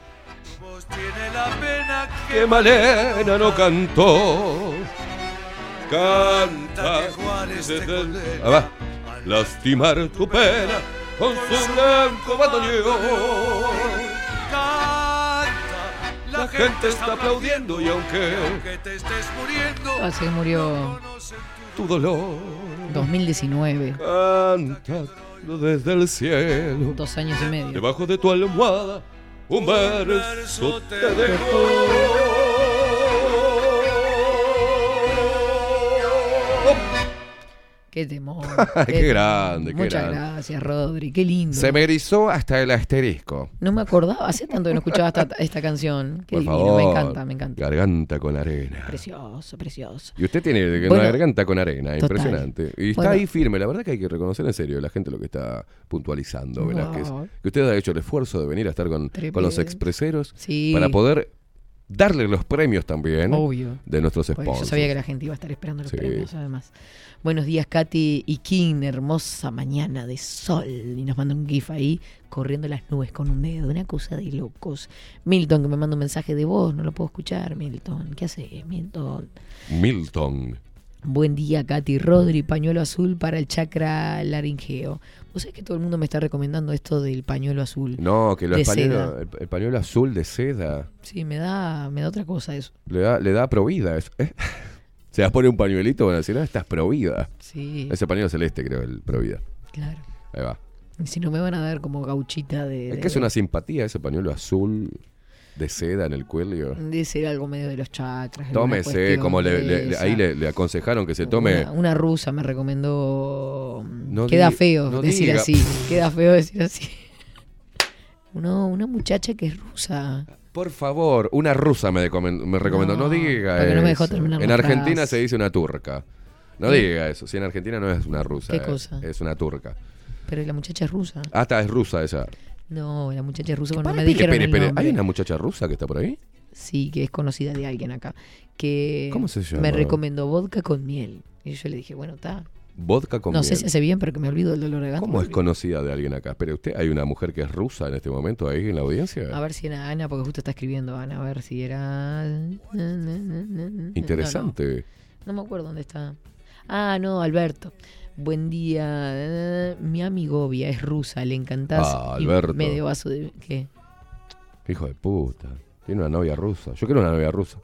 Tiene la pena Que Malena no cantó. Canta que Juárez te desde el- condena. Ah, va. Lastimar tu pena con su blanco bandoneón. Canta, La gente está aplaudiendo y aunque que te estés muriendo. Ah, se murió tu dolor 2019. canta desde el cielo, Dos años y medio. debajo de tu almohada, un verso te dejo. Qué temor. Qué grande, qué Muchas grande. gracias, Rodri. Qué lindo. Se me erizó hasta el asterisco. No me acordaba, hace tanto que no escuchaba esta, esta canción. Qué Por divino, favor. me encanta, me encanta. Garganta con arena. Precioso, precioso. Y usted tiene una Bueno, garganta con arena, total. impresionante. Y está Bueno. ahí firme. La verdad que hay que reconocer en serio la gente lo que está puntualizando. Velázquez. Que usted ha hecho el esfuerzo de venir a estar con, con los expreseros Sí. para poder darle los premios también Obvio. de nuestros sponsors. yo sabía que la gente iba a estar esperando los Sí. premios, además. Buenos días, Katy y King. Hermosa mañana de sol. Y nos manda un GIF ahí, corriendo las nubes con un dedo. Una cosa de locos. Milton, que me manda un mensaje de voz. No lo puedo escuchar, Milton. ¿Qué hace, Milton? Milton. Buen día, Katy Rodri. Pañuelo azul para el chakra laringeo. Vos sabés que todo el mundo me está recomendando esto del pañuelo azul. No, que seda. el, el pañuelo azul de seda Sí, me da, me da otra cosa eso. le da, le da provida. eso. ¿eh? Se va a poner un pañuelito, van a decir, ah, estás provida. Sí. Ese pañuelo celeste, creo, el provida. Claro. Ahí va. Y si no me van a dar como gauchita de. Es de- que es una simpatía ese pañuelo azul de seda en el cuello. ser algo medio de los chakras. Tómese, como le, ahí le, le aconsejaron que se tome. Una, una rusa me recomendó. No queda feo no decir diga. así. Queda feo decir así. No, una muchacha que es rusa. Por favor, una rusa me, me recomendó. No, No, diga porque no me dejó eso. terminar En Argentina frase. se dice una turca. No diga eso. Si en Argentina no es una rusa. ¿Qué eh, cosa? Es una turca. Pero la muchacha es rusa. Ah, está, es rusa esa. No, la muchacha rusa. Bueno, me Espere, dijeron espere, el espere. nombre. ¿Hay una muchacha rusa que está por ahí? Sí, que es conocida de alguien acá. Que ¿Cómo se llama? me recomendó vodka con miel. Y yo le dije, bueno, está. Vodka con No sé miel. si hace bien, pero que me olvido del dolor de garganta. ¿Cómo es conocida de alguien acá? Espere, ¿usted hay una mujer que es rusa en este momento ahí en la audiencia? A ver si era Ana, porque justo está escribiendo Ana, a ver si era... Interesante. No, no. No me acuerdo dónde está. Ah, no, Alberto. Buen día. Mi amigovia es rusa, le encantás. Ah, y Alberto. medio vaso de... ¿Qué? Hijo de puta. Tiene una novia rusa. Yo quiero una novia rusa.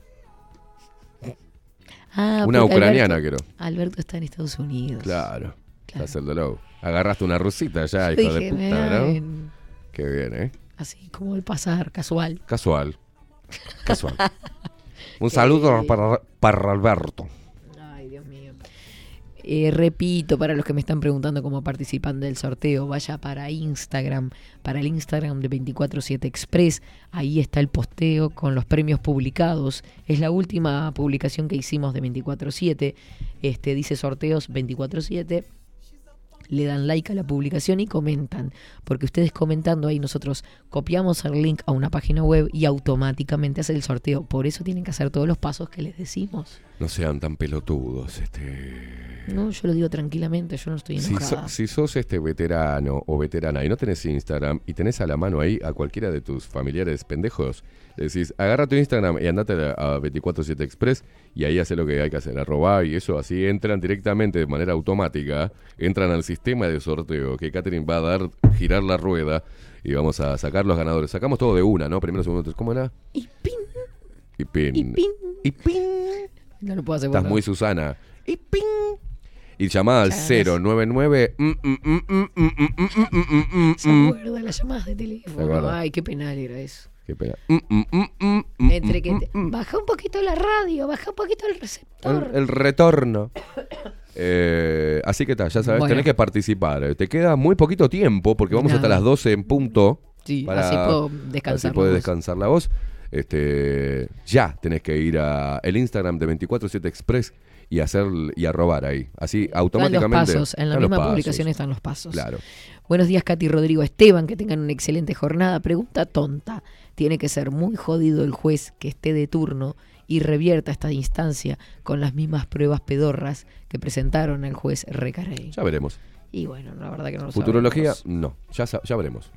Ah, Una ucraniana Alberto, quiero. Alberto está en Estados Unidos. Claro. Hacérdolo. Agarraste una rusita ya, Yo hijo de puta, ¿no? en- Qué bien, ¿eh? Así como el pasar, casual. Casual. Casual. Un saludo para, para Alberto. Eh, repito, para los que me están preguntando cómo participan del sorteo, vaya para Instagram, para el Instagram de 247 Express. Ahí está el posteo con los premios publicados. Es la última publicación que hicimos de 247. Este dice sorteos 247 le dan like a la publicación y comentan, porque ustedes comentando ahí nosotros copiamos el link a una página web y automáticamente hace el sorteo. Por eso tienen que hacer todos los pasos que les decimos. No sean tan pelotudos, este. No, yo lo digo tranquilamente, yo no estoy Si, enojada. so- si sos este veterano o veterana y no tenés Instagram y tenés a la mano ahí a cualquiera de tus familiares pendejos, Decís, agarra tu Instagram y andate a 247 Express y ahí hace lo que hay que hacer, arroba y eso, así entran directamente de manera automática, entran al sistema de sorteo que Catherine va a dar, girar la rueda y vamos a sacar los ganadores. Sacamos todo de una, ¿no? Primero, segundo, tercero. ¿Cómo era? Y pin. Y pin. Y pin. Y pin. No lo puedo asegurar. Estás muy Susana. Y pin y llamada al 099. Se acuerda las llamadas de teléfono. Ay, qué penal era eso. Qué pena. Mm, mm, mm, mm, mm, Entre mm, que te- mm, mm. baja un poquito la radio, baja un poquito el receptor. El, el retorno. Eh, así que tal, ya sabes, Bueno. tenés que participar. Eh, Te queda muy poquito tiempo porque vamos hasta Nada. las 12 en punto. Sí, así puedo descansar Así la voz. descansar la voz. Este, ya tenés que ir a el Instagram de 247 Express y hacer y a robar ahí. Así Están los automáticamente. pasos, en la están los misma pasos. publicación están los pasos. Claro. Buenos días, Katy Rodrigo Esteban, que tengan una excelente jornada. Pregunta tonta. Tiene que ser muy jodido el juez que esté de turno y revierta esta instancia con las mismas pruebas pedorras que presentaron al juez Recarey. Ya veremos. Y bueno, la verdad que no lo Futurología, sabemos. no. Ya, ya veremos.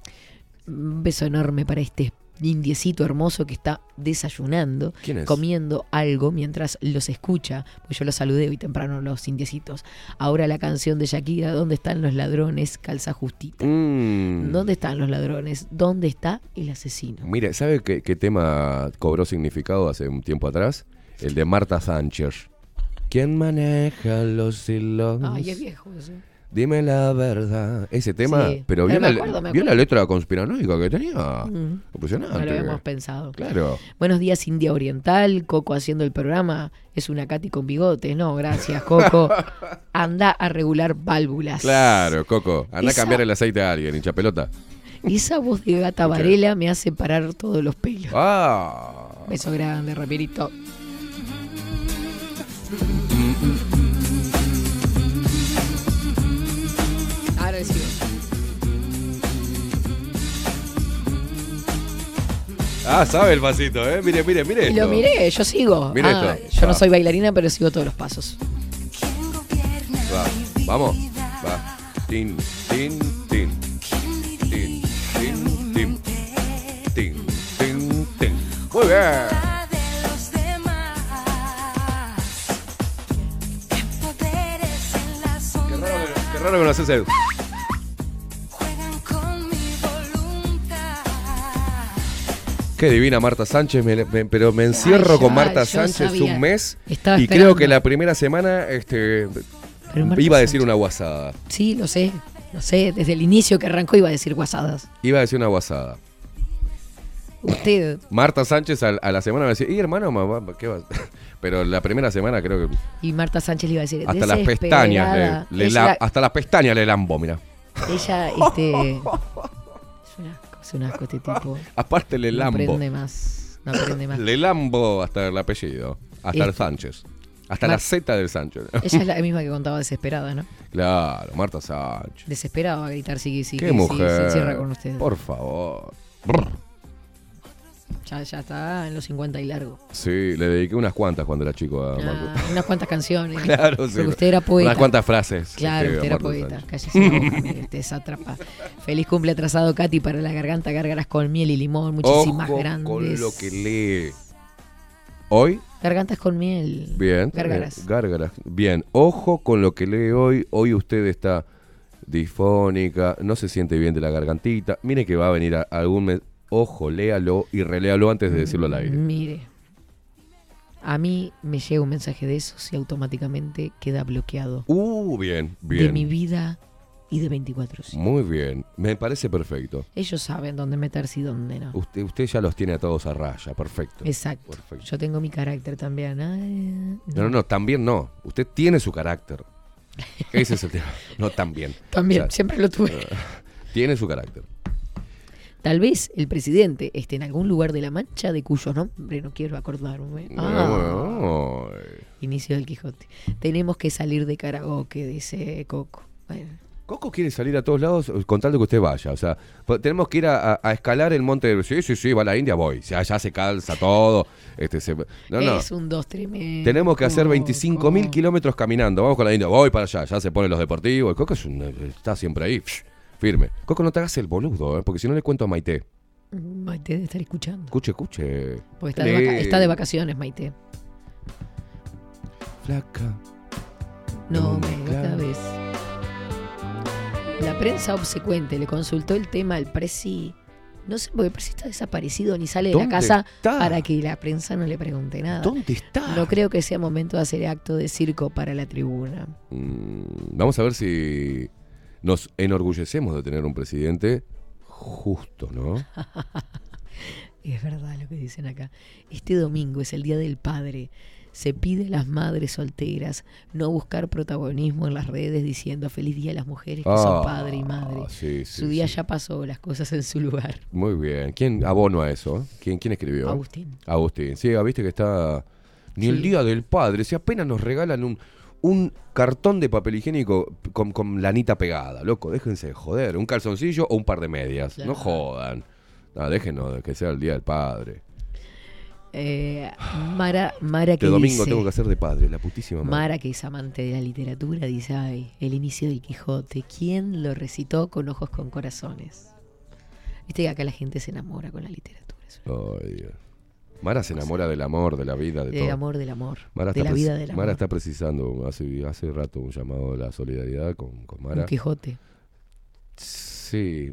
Un beso enorme para este indiecito hermoso que está desayunando, comiendo algo mientras los escucha. Pues yo los saludé hoy temprano los indiecitos. Ahora la canción de Shakira, ¿dónde están los ladrones? Calza justita. Mm. ¿Dónde están los ladrones? ¿Dónde está el asesino? Mire, ¿sabe qué, qué tema cobró significado hace un tiempo atrás? El de Marta Sánchez. ¿Quién maneja los hilos Ay, es viejo eso. Dime la verdad. Ese tema, Sí. pero Pero vio, la, vio la letra conspiranoica que tenía. Mm. Impresionante. No lo habíamos pensado. Claro. Buenos días, India Oriental. Coco haciendo el programa. Es una Katy con bigotes. No, gracias, Coco. Anda a regular válvulas. Claro, Coco. Anda Esa- a cambiar el aceite a alguien, hincha pelota. Esa voz de gata Varela me hace parar todos los pelos. Ah. Beso grande, rapidito. Ah, sabe el pasito, ¿eh? Mire, mire, mire. Y lo miré, yo sigo. Mire Ah, esto. Yo no soy bailarina, pero sigo todos los pasos. Va, vamos. Va. Tin, tin, tin. Tin, tin, tin. Tin, tin, tin. Muy bien. Qué raro que, qué raro que no haces el... Qué divina Marta Sánchez, me- me- pero me encierro Ay, con Marta Sánchez sabía. un mes Estaba y esperando. creo que la primera semana este, iba a decir una guasada. Sí, lo sé. Lo sé. Desde el inicio que arrancó iba a decir guasadas. Iba a decir una guasada. Usted. Marta Sánchez a, a la semana va a decir, y hermano, mamá, ¿qué vas? Pero la primera semana creo que Y Marta Sánchez le iba a decir. hasta las pestañas desesperada. le, le ella, la- hasta las pestañas le lambo, mira. ella, este. Es un asco, este tipo. Aparte le No lambo. aprende más. No aprende más. Le lambo hasta el apellido, hasta el Sánchez. Hasta Mar- la Z del Sánchez. Ella es la misma que contaba desesperada, ¿no? Claro, Marta Sánchez. Desesperada va a gritar sí, sí, Qué sí, mujer. se encierra con usted. Por favor. Ya, ya está en los 50 y largo. Sí, le dediqué unas cuantas cuando era chico a Ah, Marta. unas cuantas canciones. Claro, sí. Porque usted era poeta. Unas cuantas frases. Claro, usted era poeta. Cállese la boca, usted es atrapa. Feliz cumple atrasado, Katy, para la garganta, gárgaras con miel y limón, muchísimas Ojo grandes. con lo que lee. Hoy, Gargantas con miel. bien. Gárgaras. eh, gárgaras. Bien, ojo con lo que lee hoy. Hoy usted está disfónica, no se siente bien de la gargantita. Mire que va a venir a- algún mes. Ojo, léalo y reléalo antes de decirlo al aire. Mire, a mí me llega un mensaje de esos y automáticamente queda bloqueado. Uh, bien, De bien. mi vida y de 24 horas. Muy bien, me parece perfecto. Ellos saben dónde meterse y dónde no. Usted, usted ya los tiene a todos a raya, perfecto. Exacto. Yo tengo mi carácter también. Ay, No, no, no, también no. Usted tiene su carácter. Ese es el tema. No, también. También, siempre lo tuve. tiene su carácter. Tal vez el presidente esté en algún lugar de la mancha de cuyo nombre no quiero acordarme. Ah, inicio del Quijote. Tenemos que salir de karaoke, dice Coco. Bueno, Coco quiere salir a todos lados con tal de que usted vaya. O sea, tenemos que ir a, a- a escalar el monte de... Sí, sí, sí, va a la India, voy. Ya, ya se calza todo. Este, se- no, no. Es un dos tremendo. Tenemos que hacer 25 mil kilómetros caminando. Vamos con la India, voy para allá. Ya se ponen los deportivos. El Coco es un- está siempre ahí, firme. Coco, no te hagas el boludo, ¿eh? porque si no le cuento a Maite. Maite debe estar escuchando. Escuche, escuche. Porque está de, vaca- está de vacaciones, Maite. Flaca. No me acabes. La prensa obsecuente le consultó el tema al presi. No sé, porque el presi está desaparecido ni sale de la ¿Dónde casa está? para que la prensa no le pregunte nada. ¿Dónde está? No creo que sea momento de hacer acto de circo para la tribuna. Mm, vamos a ver si nos enorgullecemos de tener un presidente justo, ¿no? Es verdad lo que dicen acá. Este domingo es el Día del Padre. Se pide a las madres solteras no buscar protagonismo en las redes diciendo feliz día a las mujeres que son Ah, padre y madre. sí, sí, Su día ya pasó, las cosas en su lugar. Muy bien. ¿Quién abono a eso? ¿Quién, quién escribió? Agustín. Agustín. Sí, ah, viste que está... Ni el. Día del Padre. Si apenas nos regalan un, un cartón de papel higiénico con, con lanita pegada. Loco, déjense de joder. Un calzoncillo o un par de medias. No jodan. No, déjenos que sea el Día del Padre. Eh, Mara, Mara que Este domingo dice, tengo que hacer de padre, la putísima madre. Mara, que es amante de la literatura, dice, ay, el inicio del Quijote, ¿quién lo recitó con ojos con corazones? Viste que acá la gente se enamora con la literatura. Ay, Dios. Mara se enamora del amor, de la vida, de Del todo. amor, del amor, Mara de está la preci- vida del amor. Mara está precisando hace, hace rato un llamado de la solidaridad con, con Mara. Un Quijote Sí,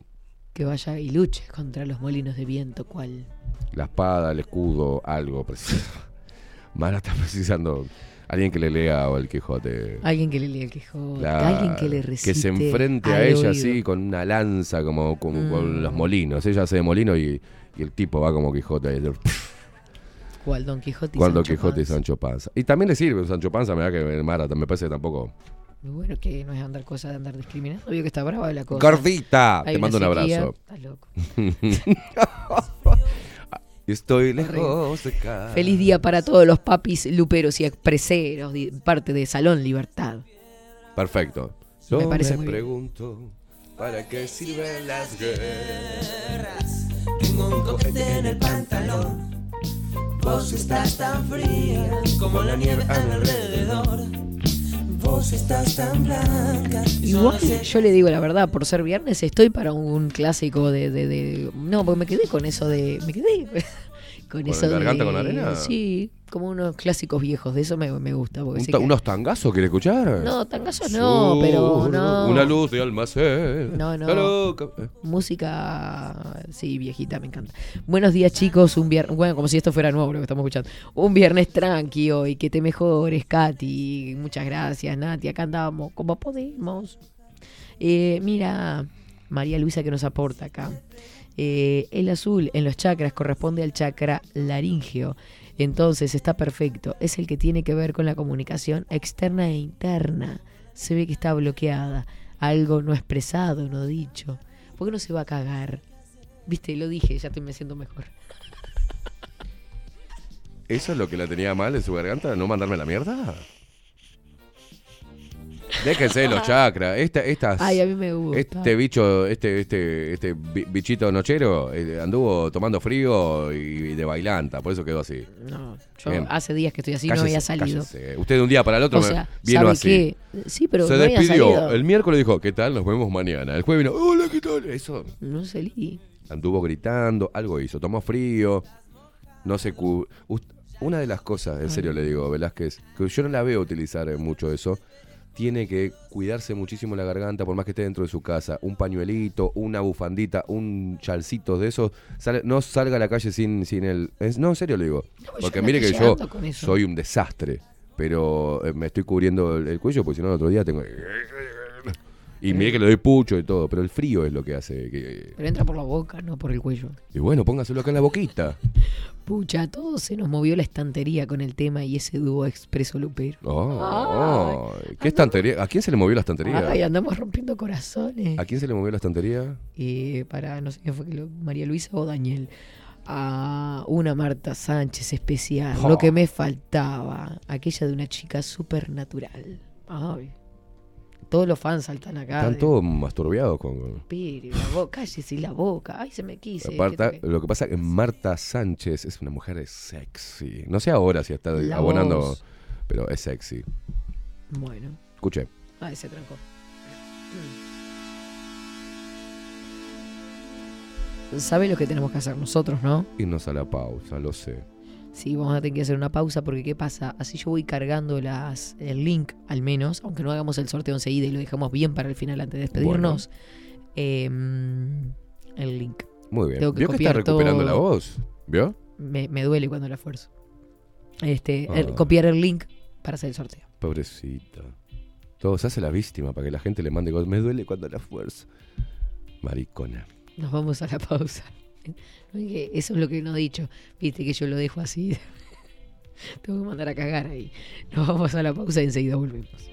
que vaya y luche contra los molinos de viento, cual. la espada, el escudo, algo precisa. Mara está precisando. Alguien que le lea o el Quijote. Alguien que le lea el Quijote, alguien que le recite. que se enfrente a ella oído. así con una lanza como, como con Mm. los molinos. Ella hace de molino y, y el tipo va como Quijote. ahí, Cual Don Quijote y Cuando Sancho Quijote y Panza. Sancho Panza. Y también le sirve un Sancho Panza, me da que Mara, me parece que tampoco. Muy bueno que no es andar cosa de andar discriminando. Vio que está brava la cosa. Gordita, Hay te mando un abrazo. Estás loco. Estoy lejos de casa. Feliz día para todos los papis luperos y expreseros, parte de Salón Libertad. Perfecto. Me Yo parece me muy bien. pregunto, ¿para qué sirven las guerras? Tengo un coquete en el pantalón. Vos estás tan fría como la nieve a mi alrededor. Vos estás tan blanca. Igual yo le digo la verdad, por ser viernes estoy para un clásico de, de, de- No, porque me quedé con eso de... Me quedé con, ¿Con eso el garganta de... con arena? Sí, como unos clásicos viejos, de eso me, me gusta. Porque ta- que- ¿Unos tangazos quiere escuchar? No, tangazos no, pero no. Una luz de almacén. No, no. Eh. Música, sí, viejita, me encanta. Buenos días, chicos. Un viernes, bueno, como si esto fuera nuevo lo que estamos escuchando. Un viernes tranqui hoy, que te mejores, Katy. Muchas gracias, Nati. Acá andamos como podemos. Eh, mira, María Luisa que nos aporta acá. Eh, el azul en los chakras corresponde al chakra laríngeo. Entonces está perfecto. Es el que tiene que ver con la comunicación externa e interna. Se ve que está bloqueada. Algo no expresado, no dicho. ¿Por qué no se va a cagar? Viste, lo dije, ya estoy me siento mejor. ¿Eso es lo que la tenía mal en su garganta? ¿No mandarme la mierda? Déjense de los chakras. Esta, estas, Ay, a mí me gusta. Este bicho, este, este, este bi- bichito nochero, eh, anduvo tomando frío y de bailanta, por eso quedó así. No, yo Bien. hace días que estoy así, no Cállese, había salido. cállese. Usted de un día para el otro O me- vino ¿sabe así. qué? Sí, pero Se no había despidió. salido. El miércoles dijo, ¿qué tal? Nos vemos mañana. El jueves vino, hola, ¿qué tal? Eso. No salí. Anduvo gritando, algo hizo. Tomó frío, no se... cu- Una de las cosas, en serio le digo, Velázquez, que yo no la veo utilizar eh, mucho eso, tiene que cuidarse muchísimo la garganta, por más que esté dentro de su casa. Un pañuelito, una bufandita, un chalcito de esos. Sale- no salga a la calle sin, sin el... es- no, en serio le digo. Porque mire que yo soy un desastre, pero eh, me estoy cubriendo el, el cuello, porque si no el otro día tengo... Y mire que le doy pucho y todo, pero el frío es lo que hace que... Pero entra por la boca, no por el cuello. Y bueno, póngaselo acá en la boquita. Pucha, a todos se nos movió la estantería con el tema y ese dúo expreso lupero. Oh, ay, ¿Qué estantería? ¿A quién se le movió la estantería? Ay, andamos rompiendo corazones. ¿A quién se le movió la estantería? Eh, para, no sé quién fue, María Luisa o Daniel. A una Marta Sánchez especial. Oh. Lo que me faltaba. Aquella de una chica supernatural. Ay. Todos los fans saltan acá. Están de- todos masturbiados con... Piri, la boca, cállese la boca. Ay, se me quise. Marta- ¿qué te- lo que pasa es que Marta Sánchez es una mujer sexy. No sé ahora si está La abonando, voz. pero es sexy. Bueno. Escuche. Ay, se trancó. ¿Sabe lo que tenemos que hacer nosotros, no? Irnos a la pausa, lo sé. Sí, vamos a tener que hacer una pausa porque ¿qué pasa? Así yo voy cargando las, el link, al menos, aunque no hagamos el sorteo enseguida y lo dejamos bien para el final antes de despedirnos. em, el link. Muy bien. Tengo que ¿Vio que está recuperando todo. la voz? ¿Vio? Me, me duele cuando la esfuerzo. Este, el- Ah. copiar el link para hacer el sorteo. Pobrecita. Todo se hace la víctima para que la gente le mande cosas. Me duele cuando la fuerza. Maricona. Nos vamos a la pausa. Eso es lo que no he dicho. Viste que yo lo dejo así. Tengo que mandar a cagar ahí. Nos vamos a la pausa y enseguida volvemos.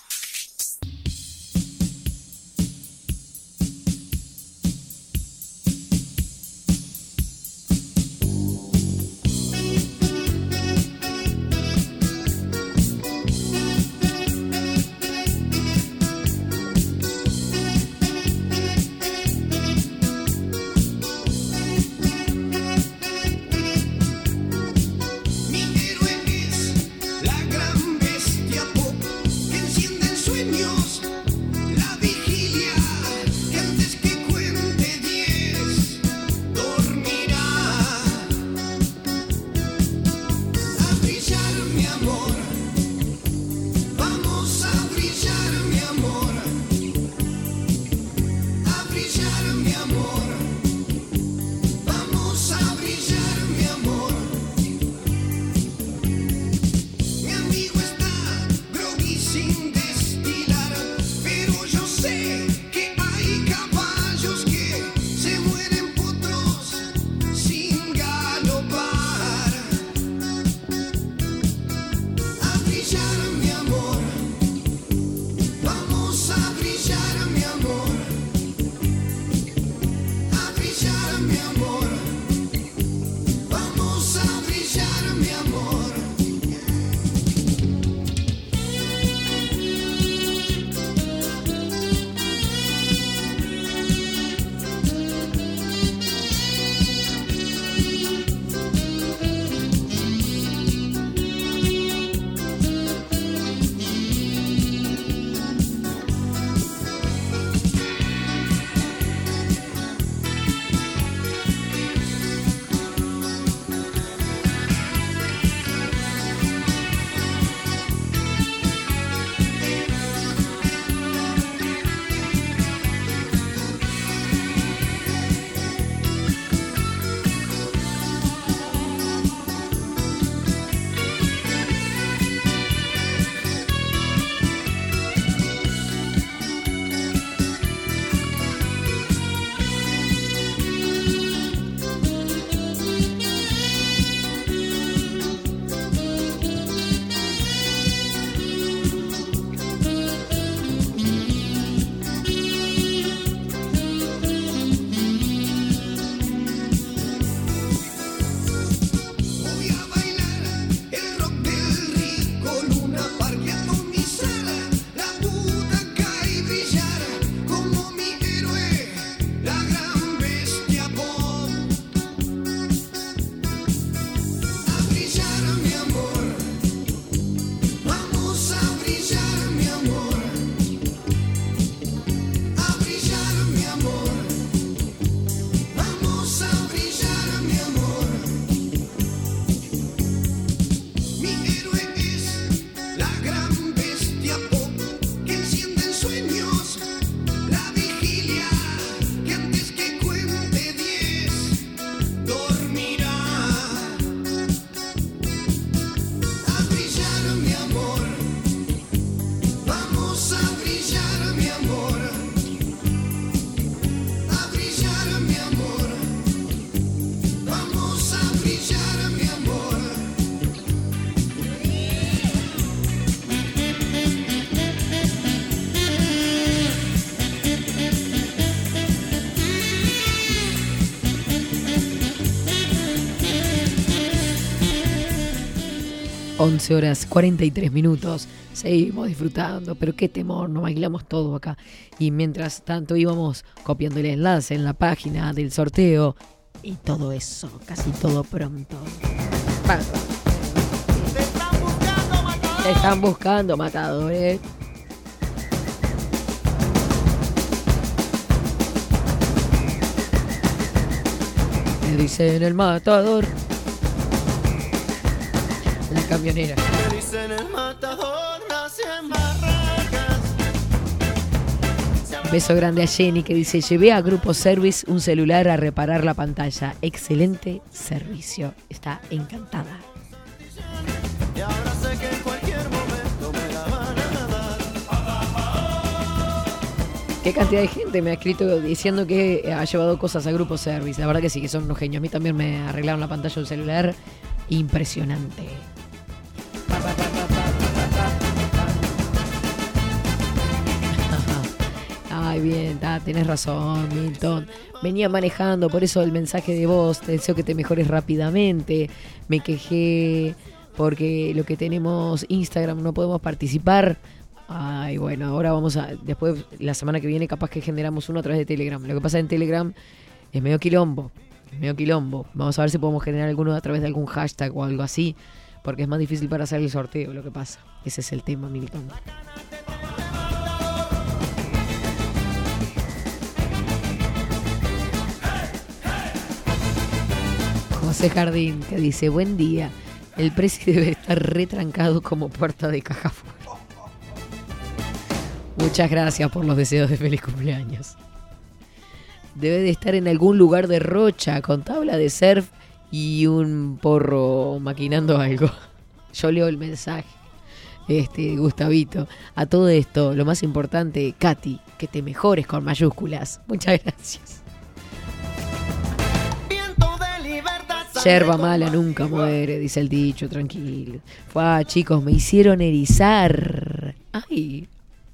11 horas 43 minutos. Seguimos disfrutando, pero qué temor, nos bailamos todo acá. Y mientras tanto íbamos copiando el enlace en la página del sorteo y todo eso, casi todo pronto. Bárbaro. Te están buscando, matadores. Me dicen el matador. La camionera. Me dicen el matador, nace en barracas. Beso grande a Jenny que dice, llevé a Grupo Service un celular a reparar la pantalla. Excelente servicio. Está encantada. Y ahora sé que en cualquier momento me la van a dar. Qué cantidad de gente me ha escrito diciendo que ha llevado cosas a Grupo Service. La verdad que sí, que son unos genios. A mí también me arreglaron la pantalla del celular. Impresionante. Ay, bien, ah, tenés razón, Milton. Venía manejando, por eso el mensaje de voz. Te deseo que te mejores rápidamente. Me quejé porque lo que tenemos Instagram no podemos participar. Ay, bueno, ahora vamos a. Después, la semana que viene, capaz que generamos uno a través de Telegram. Lo que pasa en Telegram es medio quilombo. Es medio quilombo. Vamos a ver si podemos generar alguno a través de algún hashtag o algo así. Porque es más difícil para hacer el sorteo, lo que pasa. Ese es el tema, Milton. José Jardín, que dice, buen día. El precio debe estar retrancado como puerta de caja fuerte. Muchas gracias por los deseos de feliz cumpleaños. Debe de estar en algún lugar de Rocha con tabla de surf y un porro maquinando algo. Yo leo el mensaje. Este, Gustavito. A todo esto, lo más importante, Katy, que te mejores con mayúsculas. Muchas gracias. Yerba mala nunca muere, dice el dicho, tranquilo. Fua, chicos, me hicieron erizar. Ay,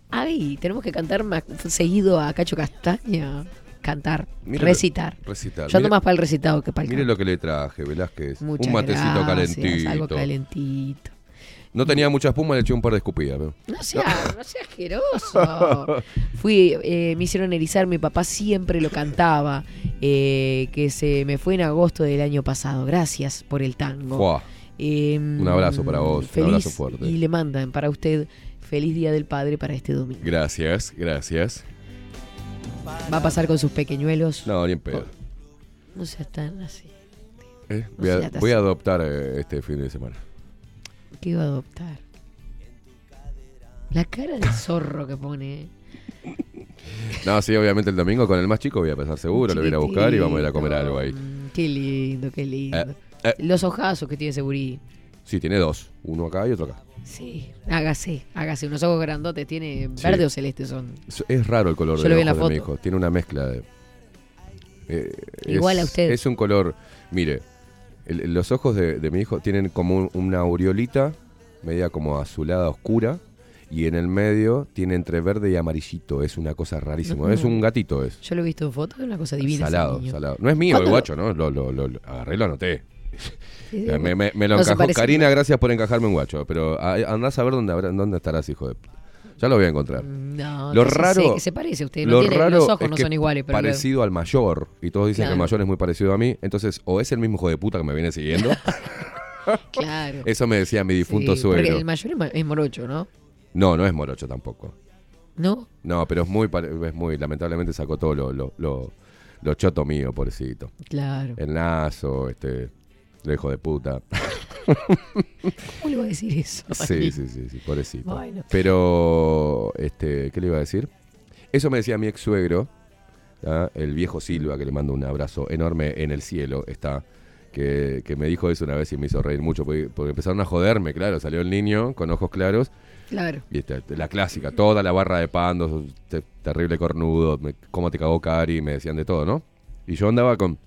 ay, tenemos que cantar más seguido a Cacho Castaña. Cantar, Mire lo- recitar. recitar. Yo ando más para el recitado que para el Mire canto. lo que le traje, Velázquez. Muchas un matecito gracias, calentito. Algo calentito. No tenía mucha espuma, le eché un par de escupidas. No sea, no sea asqueroso. Fui, eh, me hicieron erizar, mi papá siempre lo cantaba, eh, que se me fue en agosto del año pasado. Gracias por el tango. Eh, Un abrazo para vos, un feliz, abrazo fuerte. Y le mandan para usted feliz Día del Padre para este domingo. Gracias, gracias. Va a pasar con sus pequeñuelos. No, ni en pedo. No seas tan así. Eh, No voy, a, voy adoptar eh, este fin de semana. ¿Qué iba a adoptar? La cara de zorro que pone. ¿eh? No, sí, obviamente el domingo con el más chico voy a pasar seguro, lo voy a ir a buscar y vamos a ir a comer algo ahí. Qué lindo, qué lindo. Eh. Los ojazos que tiene Segurí. Sí, tiene dos. Uno acá y otro acá. Sí, hágase, hágase. Unos ojos grandotes, tiene Sí. verde o celeste son. Es, es raro el color Yo de lo vi en la ojos de mi foto. hijo. Tiene una mezcla de. eh, Igual es- a usted. Es un color. Mire, el- los ojos de, de mi hijo tienen como un- una aureolita, media como azulada oscura. Y en el medio tiene entre verde y amarillito. Es una cosa rarísima. No. Es un gatito, es. Yo lo he visto en fotos, es una cosa divina. ese Salado, niño. salado. No es mío el ¿Cuándo- guacho, ¿no? Lo, lo, lo- lo agarré y lo anoté. Sí, me, me- me lo no encajó. Karina, gracias por encajarme un guacho. Pero a- andás a ver dónde, dónde estarás, hijo de. Ya lo voy a encontrar. No, lo raro. que se parece a usted, no lo tiene- raro los ojos es no que son iguales, pero Parecido al mayor. Y todos dicen que el mayor es muy parecido a mí. Entonces, o es el mismo hijo de puta que me viene siguiendo. Claro. Eso me decía mi difunto Sí, porque suegro. el mayor es, morocho, ¿no? No, no es morocho tampoco. ¿No? No, pero es muy, es muy. Lamentablemente sacó todo lo, lo, lo, lo choto mío, pobrecito. Claro. El nazo, este. El hijo de puta. ¿Cómo le voy a decir eso? Sí, sí, sí, sí, pobrecito. Bueno. Pero, este, ¿qué le iba a decir? Eso me decía mi ex suegro, ¿ah? el viejo Silva, que le mando un abrazo enorme en el cielo, está, que, que me dijo eso una vez y me hizo reír mucho, porque, porque empezaron a joderme, claro, salió el niño con ojos claros, Claro. y este, la clásica, toda la barra de pan, sos te- terrible cornudo, me- cómo te cagó Cari, me decían de todo, ¿no? Y yo andaba con,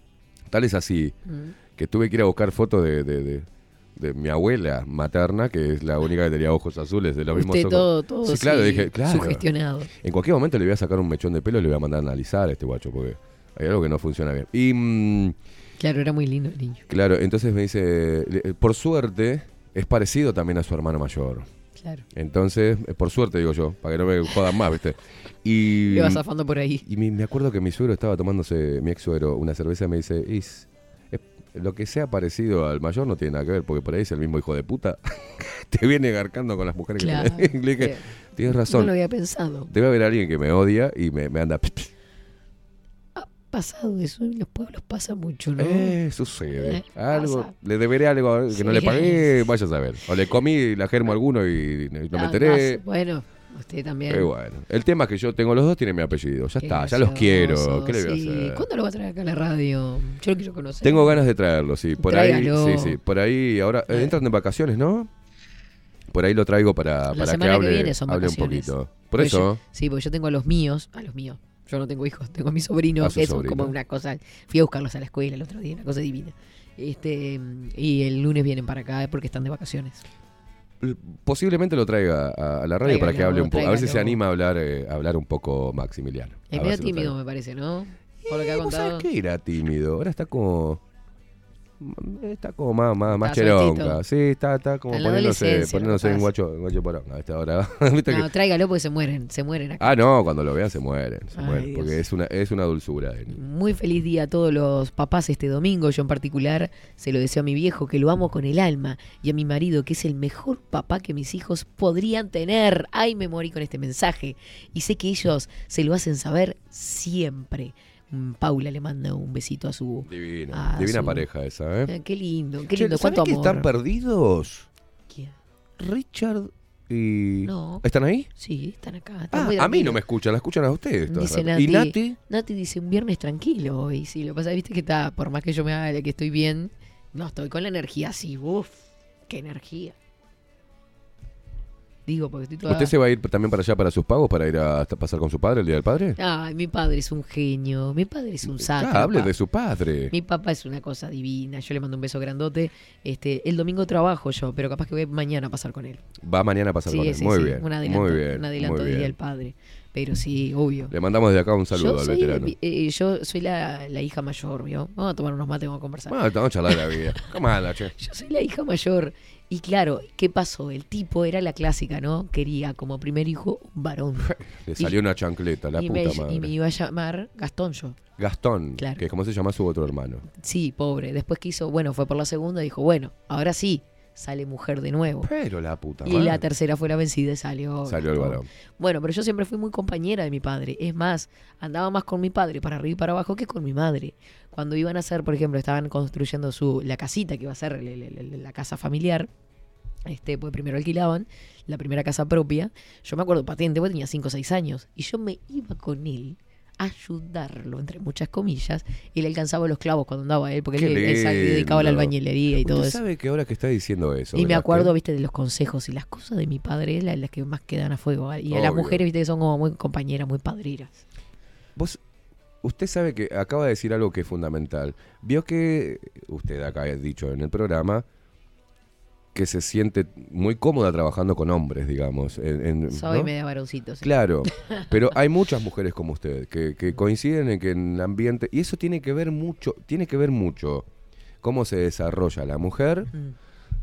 tal es así, Mm. Que tuve que ir a buscar fotos de, de- de- de mi abuela materna, que es la única que tenía ojos azules, de los mismos Usted ojos. todo, todo sí, claro, sí, dije, claro. sugestionado. En cualquier momento le voy a sacar un mechón de pelo y le voy a mandar a analizar a este guacho, porque hay algo que no funciona bien. Y, mm, Claro, era muy lindo el niño. claro, entonces me dice, le- por suerte, es parecido también a su hermano mayor. Claro. Entonces, eh, por suerte digo yo, para que no me jodan más, ¿viste? Y, Le vas zafando por ahí. y me acuerdo que mi suegro estaba tomándose, mi ex suegro, una cerveza y me dice, "Is, lo que sea parecido al mayor no tiene nada que ver, porque por ahí es el mismo hijo de puta. Te viene garcando con las mujeres Claro. que tenés". Le dije, tienes razón. No lo había pensado. Debe haber alguien que me odia y me, me anda... Pasado eso, en los pueblos pasa mucho, ¿no? Eh, sucede. Eh, algo, pasa. le deberé algo que no le pagué, vaya a saber. O le comí la germo a alguno y no me Ah, enteré. más- Bueno, usted también. Pero bueno, el tema es que yo tengo los dos, tienen mi apellido. Ya Qué está, ya los quiero. ¿Qué le voy a sí. hacer? ¿Cuándo lo va a traer acá a la radio? Yo lo quiero conocer. Tengo ganas de traerlo, sí. Por Tráigalo. ahí, sí, sí. Por ahí, ahora eh, entran de vacaciones, ¿no? Por ahí lo traigo para, La para que semana que hable, viene son hable un vacaciones. poquito. Por Porque eso, yo- sí, porque yo tengo a los míos, a los míos. Yo no tengo hijos, tengo a mis sobrinos, A que sobrino. como una cosa. Fui a buscarlos a la escuela el otro día, una cosa divina. Este, y el lunes vienen para acá porque están de vacaciones. Posiblemente lo traiga a, a la radio para que hable un poco. A ver si se anima a hablar, eh, a hablar un poco Maximiliano. Es medio si tímido, me parece, ¿no? Por lo que ha ¿Vos sabés contado. que era tímido? Ahora está como. Está como más, más, más cheronca. Sí, está, está como Está poniéndose, poniéndose en guacho, en guacho poronga a esta hora. ¿Viste que- No, tráigalo porque se mueren, se mueren acá. Ah, no, cuando lo vean se mueren. Se Ay, mueren Dios. porque es una, es una dulzura. Muy feliz día a todos los papás este domingo. Yo en particular se lo deseo a mi viejo, que lo amo con el alma, y a mi marido, que es el mejor papá que mis hijos podrían tener. Ay, me morí con este mensaje. Y sé que ellos se lo hacen saber siempre. Paula le manda un besito a su... Divina, a divina su- pareja esa, ¿eh? Ah, Qué lindo, qué lindo. ¿sabés Cuánto que amor. están perdidos? ¿Quién? Richard y... No. ¿Están ahí? Sí, están acá. están Ah, a mí no me escuchan, la escuchan a ustedes. Dice. Nati, ¿Y Nati? Nati dice un viernes tranquilo hoy. Sí, lo que pasa, viste que está, por más que yo me haga de que estoy bien, no estoy con la energía así. Uf, qué energía. Digo, porque estoy toda. ¿Usted se va a ir también para allá para sus pagos, para ir a pasar con su padre el Día del Padre? Ay, mi padre es un genio. Mi padre es un Ya, saco. hable de su padre. Mi papá es una cosa divina. Yo le mando un beso grandote. Este, el domingo trabajo yo, pero capaz que voy mañana a pasar con él. Va mañana a pasar sí, con él. sí, muy sí, bien. Un adelanto, muy bien. un adelanto del Día del Padre. Pero sí, obvio. Le mandamos de acá un saludo yo al soy, veterano. eh, yo soy la, la hija mayor, ¿vio? Vamos a tomar unos mates, vamos a conversar. Bueno, vamos a charlar de la vida. ¿Cómo anda, che? Yo soy la hija mayor. Y claro, ¿qué pasó? El tipo era la clásica, ¿no? Quería como primer hijo un varón. Le Y- salió una chancleta, la y, puta me, madre. y me iba a llamar Gastón yo. Gastón, Claro. que es como se llama su otro hermano. Sí, pobre. Después quiso, bueno, fue por la segunda y dijo, bueno, ahora sí, sale mujer de nuevo. Pero la puta Y madre. la tercera fue la vencida y salió. Salió el varón. Bueno, pero yo siempre fui muy compañera de mi padre. Es más, andaba más con mi padre para arriba y para abajo que con mi madre. Cuando iban a hacer, por ejemplo, estaban construyendo su la casita que iba a ser la casa familiar. Este, pues primero alquilaban la primera casa propia. Yo me acuerdo patente, porque tenía 5 o 6 años. Y yo me iba con él a ayudarlo, entre muchas comillas. Y le alcanzaba los clavos cuando andaba él, porque él, él se dedicaba a la albañilería y todo eso. sabe que ahora que está diciendo eso. Y me acuerdo, viste, de los consejos y las cosas de mi padre, es las que más quedan a fuego. Y a las mujeres, viste, que son como muy compañeras, muy padrinas. Vos, usted sabe que acaba de decir algo que es fundamental. Vio que usted acá ha dicho en el programa que se siente muy cómoda trabajando con hombres, digamos. en- en- Soy ¿no? media varoncito. sí. Claro, pero hay muchas mujeres como usted que, que coinciden en que en el ambiente y eso tiene que ver mucho, tiene que ver mucho cómo se desarrolla la mujer Mm.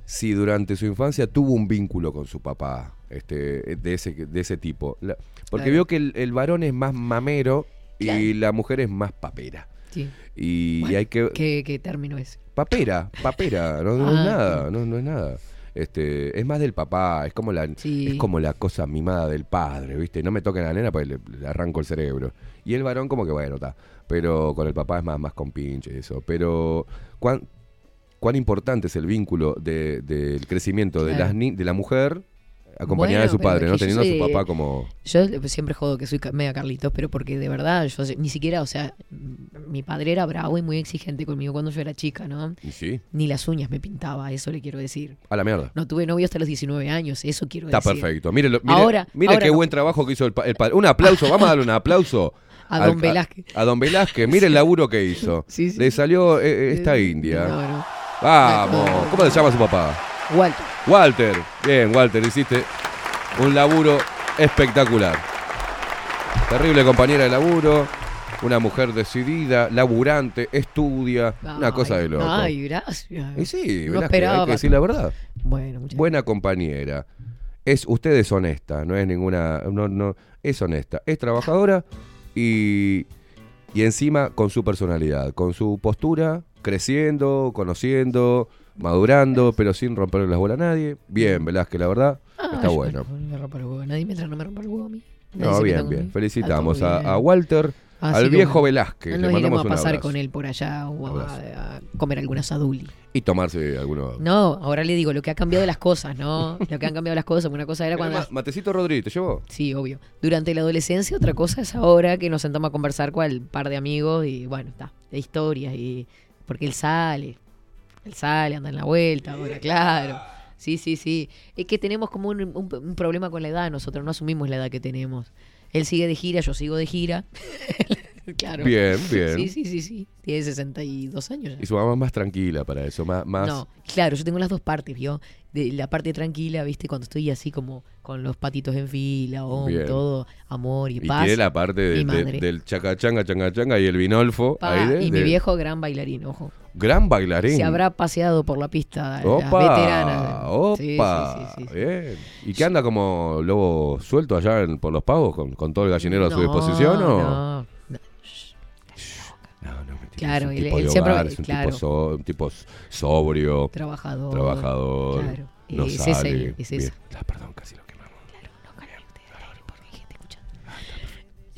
si durante su infancia tuvo un vínculo con su papá, este, de ese de ese tipo, La- porque veo que el, el varón es más mamero y la mujer es más papera. Sí. Y, y hay que ¿Qué, qué término es? papera, papera, no, no Ah, es nada, no, no es nada. Este, es más del papá, es como la Sí. es como la cosa mimada del padre, ¿viste? No me toquen a la nena porque le, le arranco el cerebro. Y el varón como que bueno, está, pero con el papá es más más con pinche eso, pero cuán cuán importante es el vínculo de- del crecimiento de las ni- de la mujer acompañada de su padre, ¿no? Teniendo a su papá como Yo siempre jodo que soy media Carlitos, pero porque de verdad, yo ni siquiera, o sea, mm, mi padre era bravo y muy exigente conmigo cuando yo era chica, ¿no? sí, Ni las uñas me pintaba, eso le quiero decir. a la mierda. No tuve novio hasta los 19 años, eso quiero Está decir. perfecto. Mire, Ahora- mire ahora qué no. buen trabajo que hizo el, pa- el padre. Un aplauso, vamos a darle un aplauso. A al- don Velázquez. A, don Velázquez, mire el laburo que hizo. Sí, sí. Le salió eh, eh, esta Eh, india. no, no. Vamos, ¿cómo se llama su papá? Walter. Walter. Bien, Walter, hiciste un laburo espectacular. Terrible compañera de laburo, una mujer decidida, laburante, estudia, una cosa de loco. Ay, gracias. Y sí, No Velázquez, esperaba. hay que decir la verdad. Bueno, muchas buena compañera. Es, usted es honesta, no es ninguna, no, no, es honesta, es trabajadora y, y encima con su personalidad, con su postura, creciendo, conociendo, madurando, pero sin romperle las bolas a nadie. Bien, Velázquez, la verdad, Ah, está yo bueno. No, me rompa el huevo. Nadie mientras no me rompa el huevo a mí. Nadie No, bien, bien. Felicitamos todo a, a Walter, Así al viejo Velázquez. no nos mandamos iremos a pasar con él por allá o a, a comer alguna saduli. Y tomarse algunos. No, ahora le digo lo que ha cambiado las cosas, ¿no? Lo que han cambiado las cosas. Una cosa era cuando. Ma- Matecito Rodríguez, ¿te llevó? Sí, obvio. Durante la adolescencia, otra cosa es ahora que nos sentamos a conversar con el par de amigos y bueno, está, de historias y. Porque él sale. Él sale, anda en la vuelta ahora, claro. Sí, sí, sí. Es que tenemos como un, un- un problema con la edad, nosotros no asumimos la edad que tenemos. Él sigue de gira, yo sigo de gira. claro. Bien, bien. Sí, sí, sí, sí. Tiene 62 años ya. Y su mamá más tranquila para eso, más... más No, claro, yo tengo las dos partes, ¿vio? De la parte tranquila, ¿viste? Cuando estoy así como con los patitos en fila, o Bien. todo amor y, y paz. tiene la parte de- de- del chacachanga, changa, changa y el vinolfo. Pa, ahí de- y mi viejo, gran bailarín, ojo. Gran bailarín. Se habrá paseado por la pista Opa, las veteranas. opa, Sí, sí, sí, bien. ¿Y qué anda como lobo suelto allá en- por los pagos con, con todo el gallinero a su No, disposición? ¿o? no, no. Claro, es un tipo él siempre, hogar, es un claro, tipo, so- un tipo sobrio, Trabajador, trabajador, claro. no es sale. es. Ah, perdón, casi lo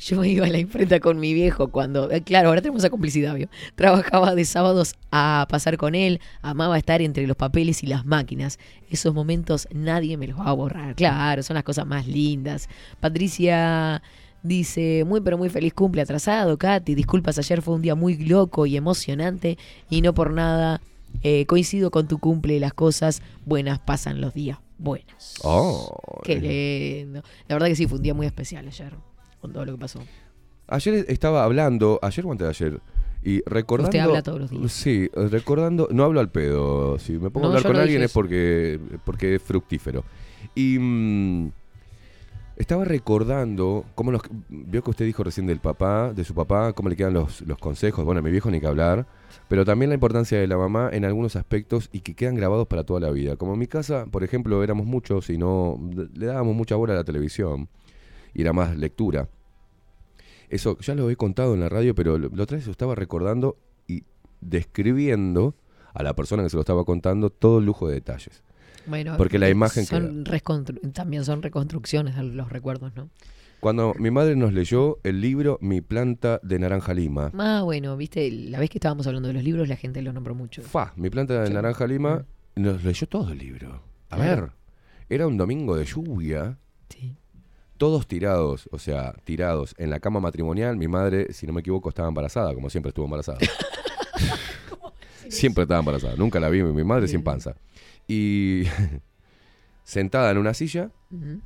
Yo iba a la imprenta con mi viejo cuando, eh, claro, ahora tenemos esa complicidad, ¿vio? Trabajaba de sábados a pasar con él, amaba estar entre los papeles y las máquinas. Esos momentos nadie me los va a borrar. Claro, son las cosas más lindas. Patricia dice, muy pero muy feliz cumple atrasado, Katy. Disculpas, ayer fue un día muy loco y emocionante y no por nada eh, coincido con tu cumple. Las cosas buenas pasan los días buenos. Oh, Qué lindo. La verdad que sí, fue un día muy especial ayer, con todo lo que pasó. Ayer estaba hablando, ayer o antes de ayer, y recordando... Usted habla todos los días. Sí, recordando, no hablo al pedo, si me pongo No, a hablar con no alguien es porque, porque es fructífero. Y mm, estaba recordando, cómo los, vio que usted dijo recién del papá, de su papá, cómo le quedan los, los consejos, bueno, a mi viejo ni que hablar, pero también la importancia de la mamá en algunos aspectos y que quedan grabados para toda la vida. Como en mi casa, por ejemplo, éramos muchos y no le dábamos mucha bola a la televisión y era más lectura. Eso ya lo he contado en la radio, pero lo, lo otra vez lo estaba recordando y describiendo a la persona que se lo estaba contando todo el lujo de detalles. Bueno, Porque la imagen son también son reconstrucciones de los recuerdos, ¿no? Cuando mi madre nos leyó el libro Mi planta de naranja lima, Ah, bueno, viste, la vez que estábamos hablando de los libros, la gente lo nombró mucho. fa, mi planta de naranja lima, nos leyó todo el libro. A Claro. ver, era un domingo de lluvia. Todos tirados, o sea, tirados en la cama matrimonial. Mi madre, si no me equivoco, estaba embarazada, como siempre estuvo embarazada. siempre estaba embarazada. Nunca la vi mi madre sin panza. Y sentada en una silla.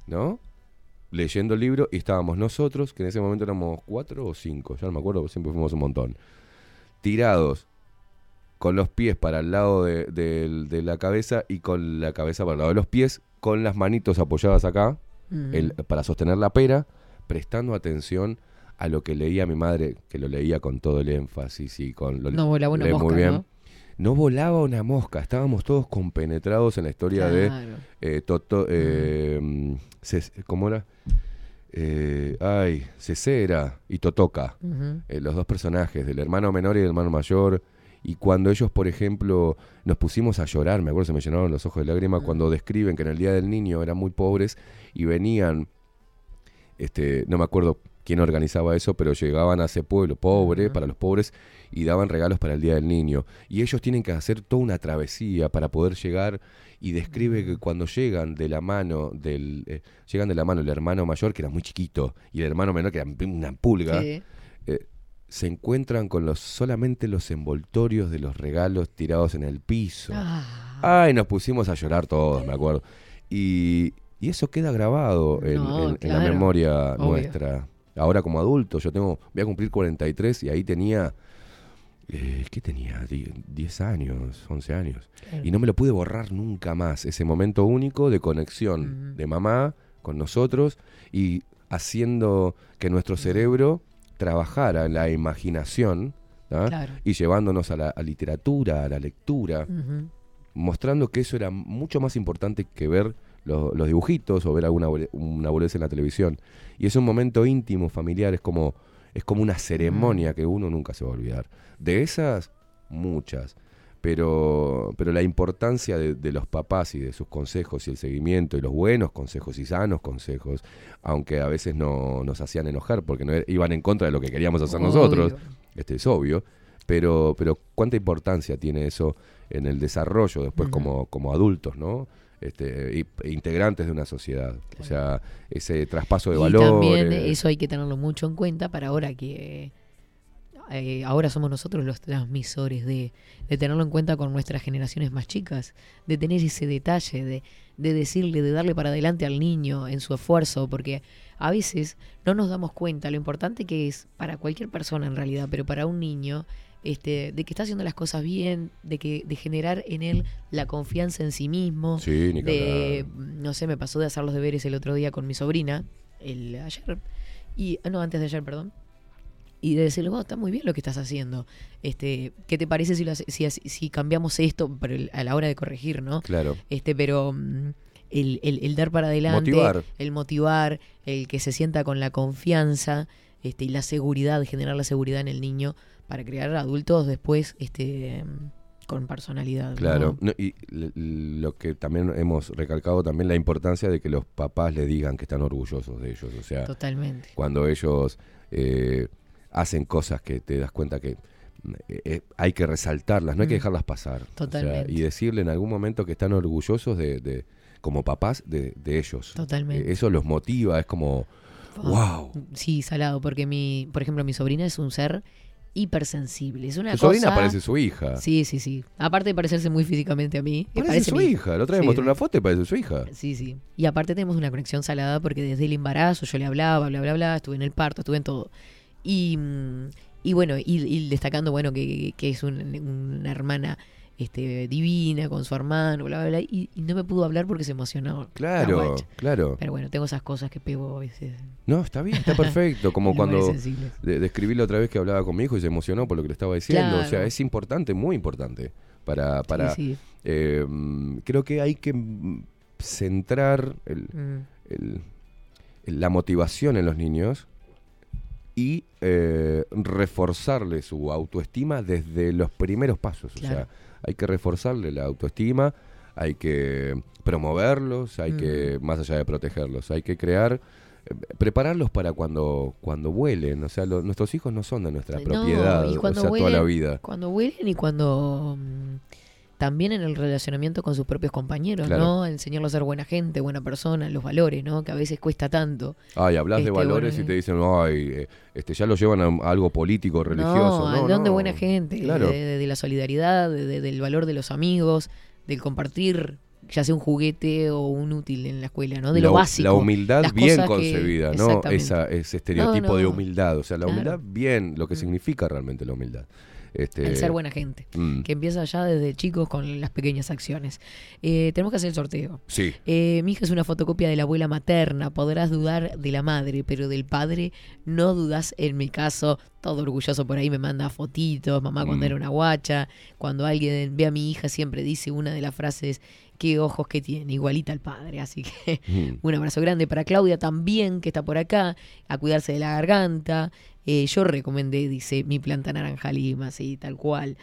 ¿no? Leyendo el libro y estábamos nosotros, que en ese momento éramos cuatro o cinco, ya no me acuerdo, siempre fuimos un montón. Tirados con los pies para el lado de, de la cabeza y con la cabeza para el lado de los pies, con las manitos apoyadas acá, El- para sostener la pera, prestando atención a lo que leía mi madre, que lo leía con todo el énfasis y con lo No volaba una lee mosca, muy bien. ¿no? No volaba una mosca, estábamos todos compenetrados en la historia Claro. de eh, Toto, eh, mm, ¿cómo era? Eh, ay, Cesera y Totoca, eh, los dos personajes, del hermano menor y del hermano mayor. Y cuando ellos, por ejemplo, nos pusimos a llorar, me acuerdo, se me llenaron los ojos de lágrimas, cuando describen que en el Día del Niño eran muy pobres y venían, este, no me acuerdo quién organizaba eso, pero llegaban a ese pueblo pobre, para los pobres, y daban regalos para el Día del Niño. Y ellos tienen que hacer toda una travesía para poder llegar y describe que cuando llegan de la mano del eh, llegan de la mano el hermano mayor que era muy chiquito y el hermano menor que era una pulga Sí. eh, se encuentran con los solamente los envoltorios de los regalos tirados en el piso Ah. ay nos pusimos a llorar todos me acuerdo y, y eso queda grabado en, No, en- en la memoria Obvio. nuestra ahora como adulto yo tengo voy a cumplir 43 y ahí tenía eh, ¿Qué tenía? Die- 10 años, 11 años. Claro. Y no me lo pude borrar nunca más. Ese momento único de conexión de mamá con nosotros y haciendo que nuestro cerebro trabajara la imaginación y llevándonos a la a literatura, a la lectura. Mostrando que eso era mucho más importante que ver lo- los dibujitos o ver alguna una boludez en la televisión. Y es un momento íntimo, familiar, es como, es como una ceremonia que uno nunca se va a olvidar. De esas, muchas. Pero, pero la importancia de, de los papás y de sus consejos y el seguimiento y los buenos consejos y sanos consejos, aunque a veces no nos hacían enojar porque no iban en contra de lo que queríamos hacer Obvio. nosotros, este es obvio, pero, pero cuánta importancia tiene eso en el desarrollo después como, como adultos, ¿no? Este, e integrantes de una sociedad. O sea, ese traspaso de y valores. también eso hay que tenerlo mucho en cuenta para ahora que eh, ahora somos nosotros los transmisores de, de tenerlo en cuenta con nuestras generaciones más chicas, de tener ese detalle, de, de decirle, de darle para adelante al niño en su esfuerzo, porque a veces no nos damos cuenta lo importante que es para cualquier persona en realidad, pero para un niño, este, de que está haciendo las cosas bien, de que de generar en él la confianza en sí mismo, Sí, de no sé, me pasó de hacer los deberes el otro día con mi sobrina, el ayer, y no, antes de ayer, perdón. Y de decirle, vos, está muy bien lo que estás haciendo. Este, ¿qué te parece si, lo si, si cambiamos esto el- a la hora de corregir, no? Claro. Este, pero mm, el, el- el dar para adelante, Motivar. el motivar, el que se sienta con la confianza, este, y la seguridad, generar la seguridad en el niño para crear adultos después, este, con personalidad. Claro, no, y lo que también hemos recalcado también la importancia de que los papás le digan que están orgullosos de ellos, o sea, Totalmente. cuando ellos eh, hacen cosas que te das cuenta que eh, eh, hay que resaltarlas, no hay que Mm. dejarlas pasar, o sea, Totalmente. y decirle en algún momento que están orgullosos de, de- como papás de, de ellos. Totalmente. Eh, eso los motiva, es como, wow. Sí, salado, porque mi, por ejemplo, mi sobrina es un ser hipersensible. Es una Tu cosa... sobrina parece su hija. Sí, sí, sí. Aparte de parecerse muy físicamente a mí. Parece su mi- hija, la otra vez Sí, mostró sí. una foto y parece su hija. Sí, sí. Y aparte tenemos una conexión salada porque desde el embarazo yo le hablaba, bla, bla, bla, estuve en el parto, estuve en todo. Y, mm, y bueno, y, y destacando, bueno, que, que es un- una hermana este, divina con su hermano, bla, bla, bla. Y, y no me pudo hablar porque se emocionó. la Claro, claro. Pero bueno, tengo esas cosas que pego a veces. No, está bien, está perfecto. Como cuando de- describí la otra vez que hablaba con mi hijo y se emocionó por lo que le estaba diciendo. O sea, es importante, muy importante. Para, para sí. eh, mm, creo que hay que mm, centrar el- Mm. el- el- la motivación en los niños y eh, reforzarle su autoestima desde los primeros pasos. O sea, hay que reforzarle la autoestima, hay que promoverlos, hay Mm. que, más allá de protegerlos, hay que crear, eh, prepararlos para cuando, cuando vuelen. O sea, lo- nuestros hijos no son de nuestra No, propiedad, y o sea, toda la vida. Cuando huelen y cuando mm, también en el relacionamiento con sus propios compañeros, Claro. ¿no? Enseñarlos a ser buena gente, buena persona, los valores, ¿no? Que a veces cuesta tanto. Ay, hablas de Este, valores bueno, y te dicen, ay, eh, este, ya lo llevan a, algo político, religioso. No, No, don de buena gente, Claro. de, de- de la solidaridad, de- de- del valor de los amigos, del compartir, ya sea un juguete o un útil en la escuela, ¿no? De la, lo básico. La humildad bien que- concebida, ¿no? Esa, ese estereotipo de humildad. O sea, la Claro. humildad bien, lo que significa realmente la humildad. Este, El ser buena gente, mm, que empieza ya desde chicos con las pequeñas acciones. Eh, tenemos que hacer el sorteo. Sí. Eh, mi hija es una fotocopia de la abuela materna. Podrás dudar de la madre, pero del padre no dudas. En mi caso, todo orgulloso por ahí me manda fotitos. Mamá cuando Mm. era una guacha. Cuando alguien ve a mi hija siempre dice una de las frases, qué ojos que tiene, igualita al padre. Así que Mm. un abrazo grande para Claudia también, que está por acá, a cuidarse de la garganta. Eh, yo recomendé, dice, mi planta naranja lima, sí, tal cual.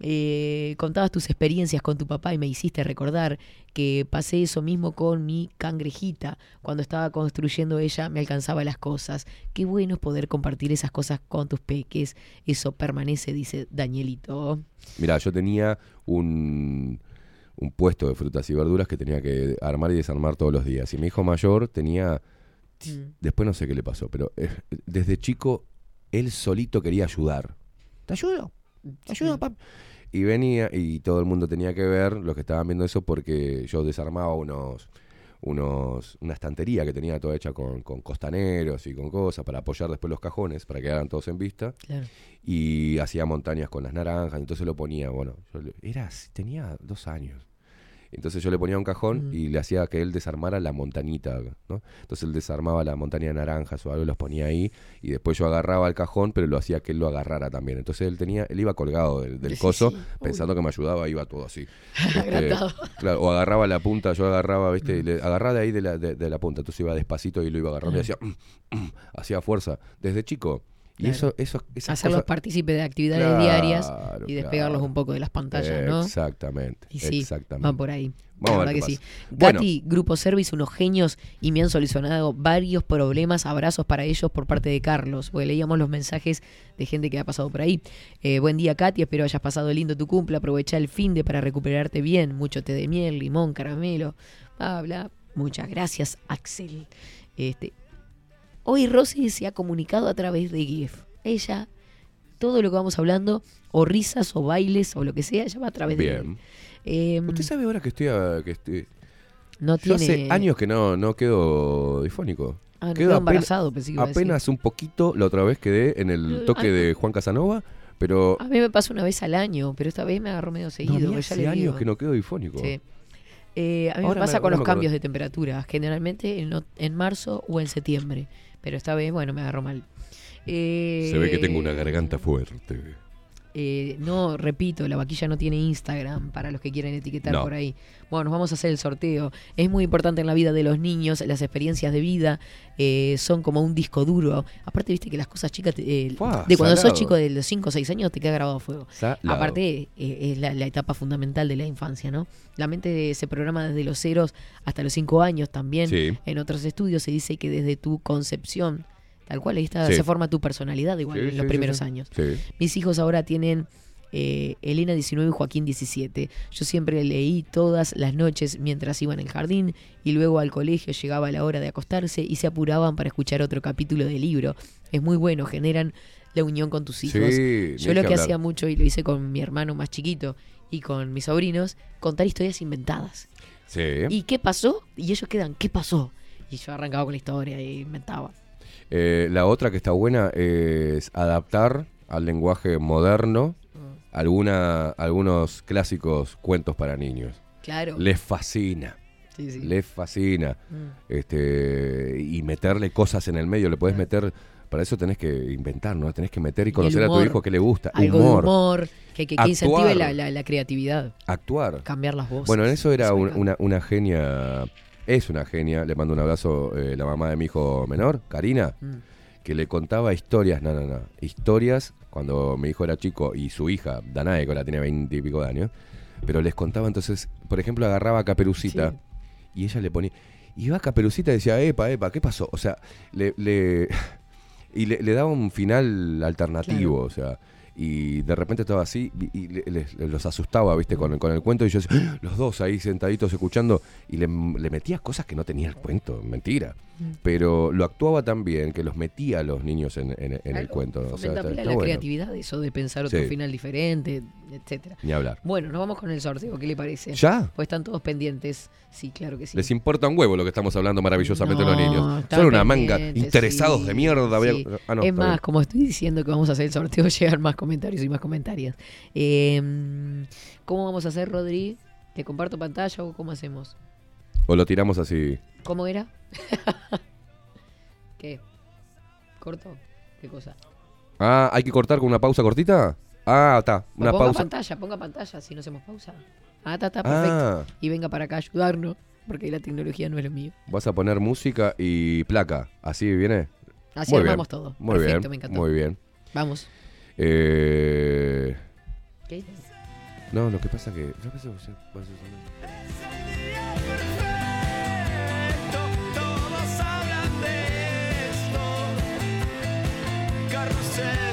Eh, contabas tus experiencias con tu papá y me hiciste recordar que pasé eso mismo con mi cangrejita. Cuando estaba construyendo ella me alcanzaba las cosas. Qué bueno es poder compartir esas cosas con tus peques. Eso permanece, dice Danielito. Mira, yo tenía un, un puesto de frutas y verduras que tenía que armar y desarmar todos los días. Y mi hijo mayor tenía, Mm. después no sé qué le pasó, pero eh, desde chico él solito quería ayudar. ¿Te ayudo? ¿Te ayudo, papá? Y venía y todo el mundo tenía que ver, los que estaban viendo eso, porque yo desarmaba unos, unos, una estantería que tenía toda hecha con, con costaneros y con cosas para apoyar después los cajones, para que quedaran todos en vista. Claro. Y hacía montañas con las naranjas, entonces lo ponía, bueno, yo era, tenía dos años. Entonces yo le ponía un cajón Mm. y le hacía que él desarmara la montañita, ¿no? Entonces él desarmaba la montaña de naranjas o algo y los ponía ahí y después yo agarraba el cajón, pero lo hacía que él lo agarrara también. Entonces él tenía, él iba colgado del, del Sí, coso, sí. pensando que me ayudaba, iba todo así. Este, claro, o agarraba la punta, yo agarraba, viste, y le agarraba de ahí de la, de, de la punta, entonces iba despacito y lo iba agarrando y Ah. hacía, "Mm, mm", hacía fuerza desde chico. Y Claro. eso, eso, esas Hacerlos cosas- partícipes de actividades Claro, diarias y despegarlos claro. un poco de las pantallas, ¿no? Exactamente. Y sí, exactamente. va por ahí. Vamos la verdad que sí. Bueno. Grupo Service, unos genios y me han solucionado varios problemas. Abrazos para ellos por parte de Carlos. Porque leíamos los mensajes de gente que ha pasado por ahí. Eh, buen día, Katy. Espero hayas pasado lindo tu cumple. Aprovecha el fin de para recuperarte bien. Mucho té de miel, limón, caramelo. Bla, bla. Muchas gracias, Axel. Este, hoy Rosy se ha comunicado a través de GIF. Ella, todo lo que vamos hablando, o risas, o bailes, o lo que sea, ella va a través de Bien. eh, ¿Usted sabe ahora que estoy, a- que estoy- No Yo tiene. hace años que no, no quedo difónico. Ah, no Quedo apenas- embarazado, pensé que. Apenas un poquito, la otra vez quedé en el toque ah, de Juan Casanova, pero A mí me pasa una vez al año, pero esta vez me agarró medio seguido. hace años digo. que no quedo difónico. Sí. Eh, a mí Ahora me pasa me- con los me cambios de temperatura, generalmente en, en marzo o en septiembre. Pero esta vez, bueno, me agarró mal. Eh, Se ve que tengo una garganta fuerte. Eh, no, repito, la vaquilla no tiene Instagram para los que quieren etiquetar No. por ahí. Bueno, nos vamos a hacer el sorteo. Es muy importante en la vida de los niños, las experiencias de vida eh, son como un disco duro. Aparte, viste que las cosas chicas, eh, Fua, de cuando salado. sos chico de los 5 o 6 años, te queda grabado a fuego. Salado. Aparte, eh, es la, la etapa fundamental de la infancia, ¿no? La mente se programa desde los ceros hasta los 5 años también. Sí. En otros estudios se dice que desde tu concepción, tal cual, ahí está, Sí. se forma tu personalidad igual Sí, en los sí, primeros años. Sí. Mis hijos ahora tienen eh, Elena 19 y Joaquín 17. Yo siempre leí todas las noches mientras iban al jardín y luego al colegio llegaba la hora de acostarse y se apuraban para escuchar otro capítulo del libro. Es muy bueno, generan la unión con tus hijos. Sí, Yo lo que que hacía mucho y lo hice con mi hermano más chiquito y con mis sobrinos, contar historias inventadas. Sí. ¿Y qué pasó? Y ellos quedan, ¿qué pasó? Y yo arrancaba con la historia e inventaba. Eh, la otra que está buena es adaptar al lenguaje moderno Mm. alguna, algunos clásicos cuentos para niños. Claro. Les fascina. Sí, sí. Les fascina. Mm. Este, y meterle cosas en el medio. Le puedes meter. Para eso tenés que inventar, ¿no? Tenés que meter y conocer a tu hijo qué le gusta. Algo humor. de humor, que, que, que incentive la, la- la creatividad. Actuar. Cambiar las voces. Bueno, en eso era un- una, una genia. Es una genia. Le mando un abrazo eh, la mamá de mi hijo menor, Karina, Mm. que le contaba historias. No, no, no. Historias cuando mi hijo era chico y su hija, Danae, que ahora tiene veinte y pico de años. Pero les contaba entonces, por ejemplo, agarraba a Caperucita y ella le ponía. Y iba a Caperucita y decía, epa, epa, ¿qué pasó? O sea, le. le- y le, le daba un final alternativo, o sea. Y de repente estaba así y, y le- les- los asustaba, ¿viste? Con, el- con el cuento. Y yo, decía, "Ah", los dos ahí sentaditos escuchando. Y le, le metía cosas que no tenía el cuento, mentira. Pero lo actuaba tan bien que los metía a los niños en, en- en el cuento. O sea, está- está la bueno. creatividad, eso de pensar otro Sí. final diferente, etcétera. Ni hablar. Bueno, nos vamos con el sorteo, ¿qué le parece? ¿Ya? Pues están todos pendientes. Sí, claro que sí. Les importa un huevo lo que estamos hablando maravillosamente No, los niños. Son una manga interesados sí, de mierda. a-. Ah, no, es más, bien. como estoy diciendo que vamos a hacer el sorteo, llegan más comentarios y más comentarios. Eh, ¿Cómo vamos a hacer, Rodri? ¿Te comparto pantalla o cómo hacemos? O lo tiramos así. ¿Cómo era? ¿Qué? ¿Corto? ¿Qué cosa? Ah, ¿hay que cortar con una pausa cortita? Ah, está. Una ponga pausa. pantalla, ponga pantalla, si no hacemos pausa. Ah, está, está, perfecto. Ah. Y venga para acá a ayudarnos, porque la tecnología no es lo mío. Vas a poner música y placa. ¿Así viene? Así Muy armamos bien. todo. Muy Perfecto, bien. me encantó. Muy bien. Vamos. Eh, ¿Qué? no, lo que pasa que. yo pensé que Carrusel de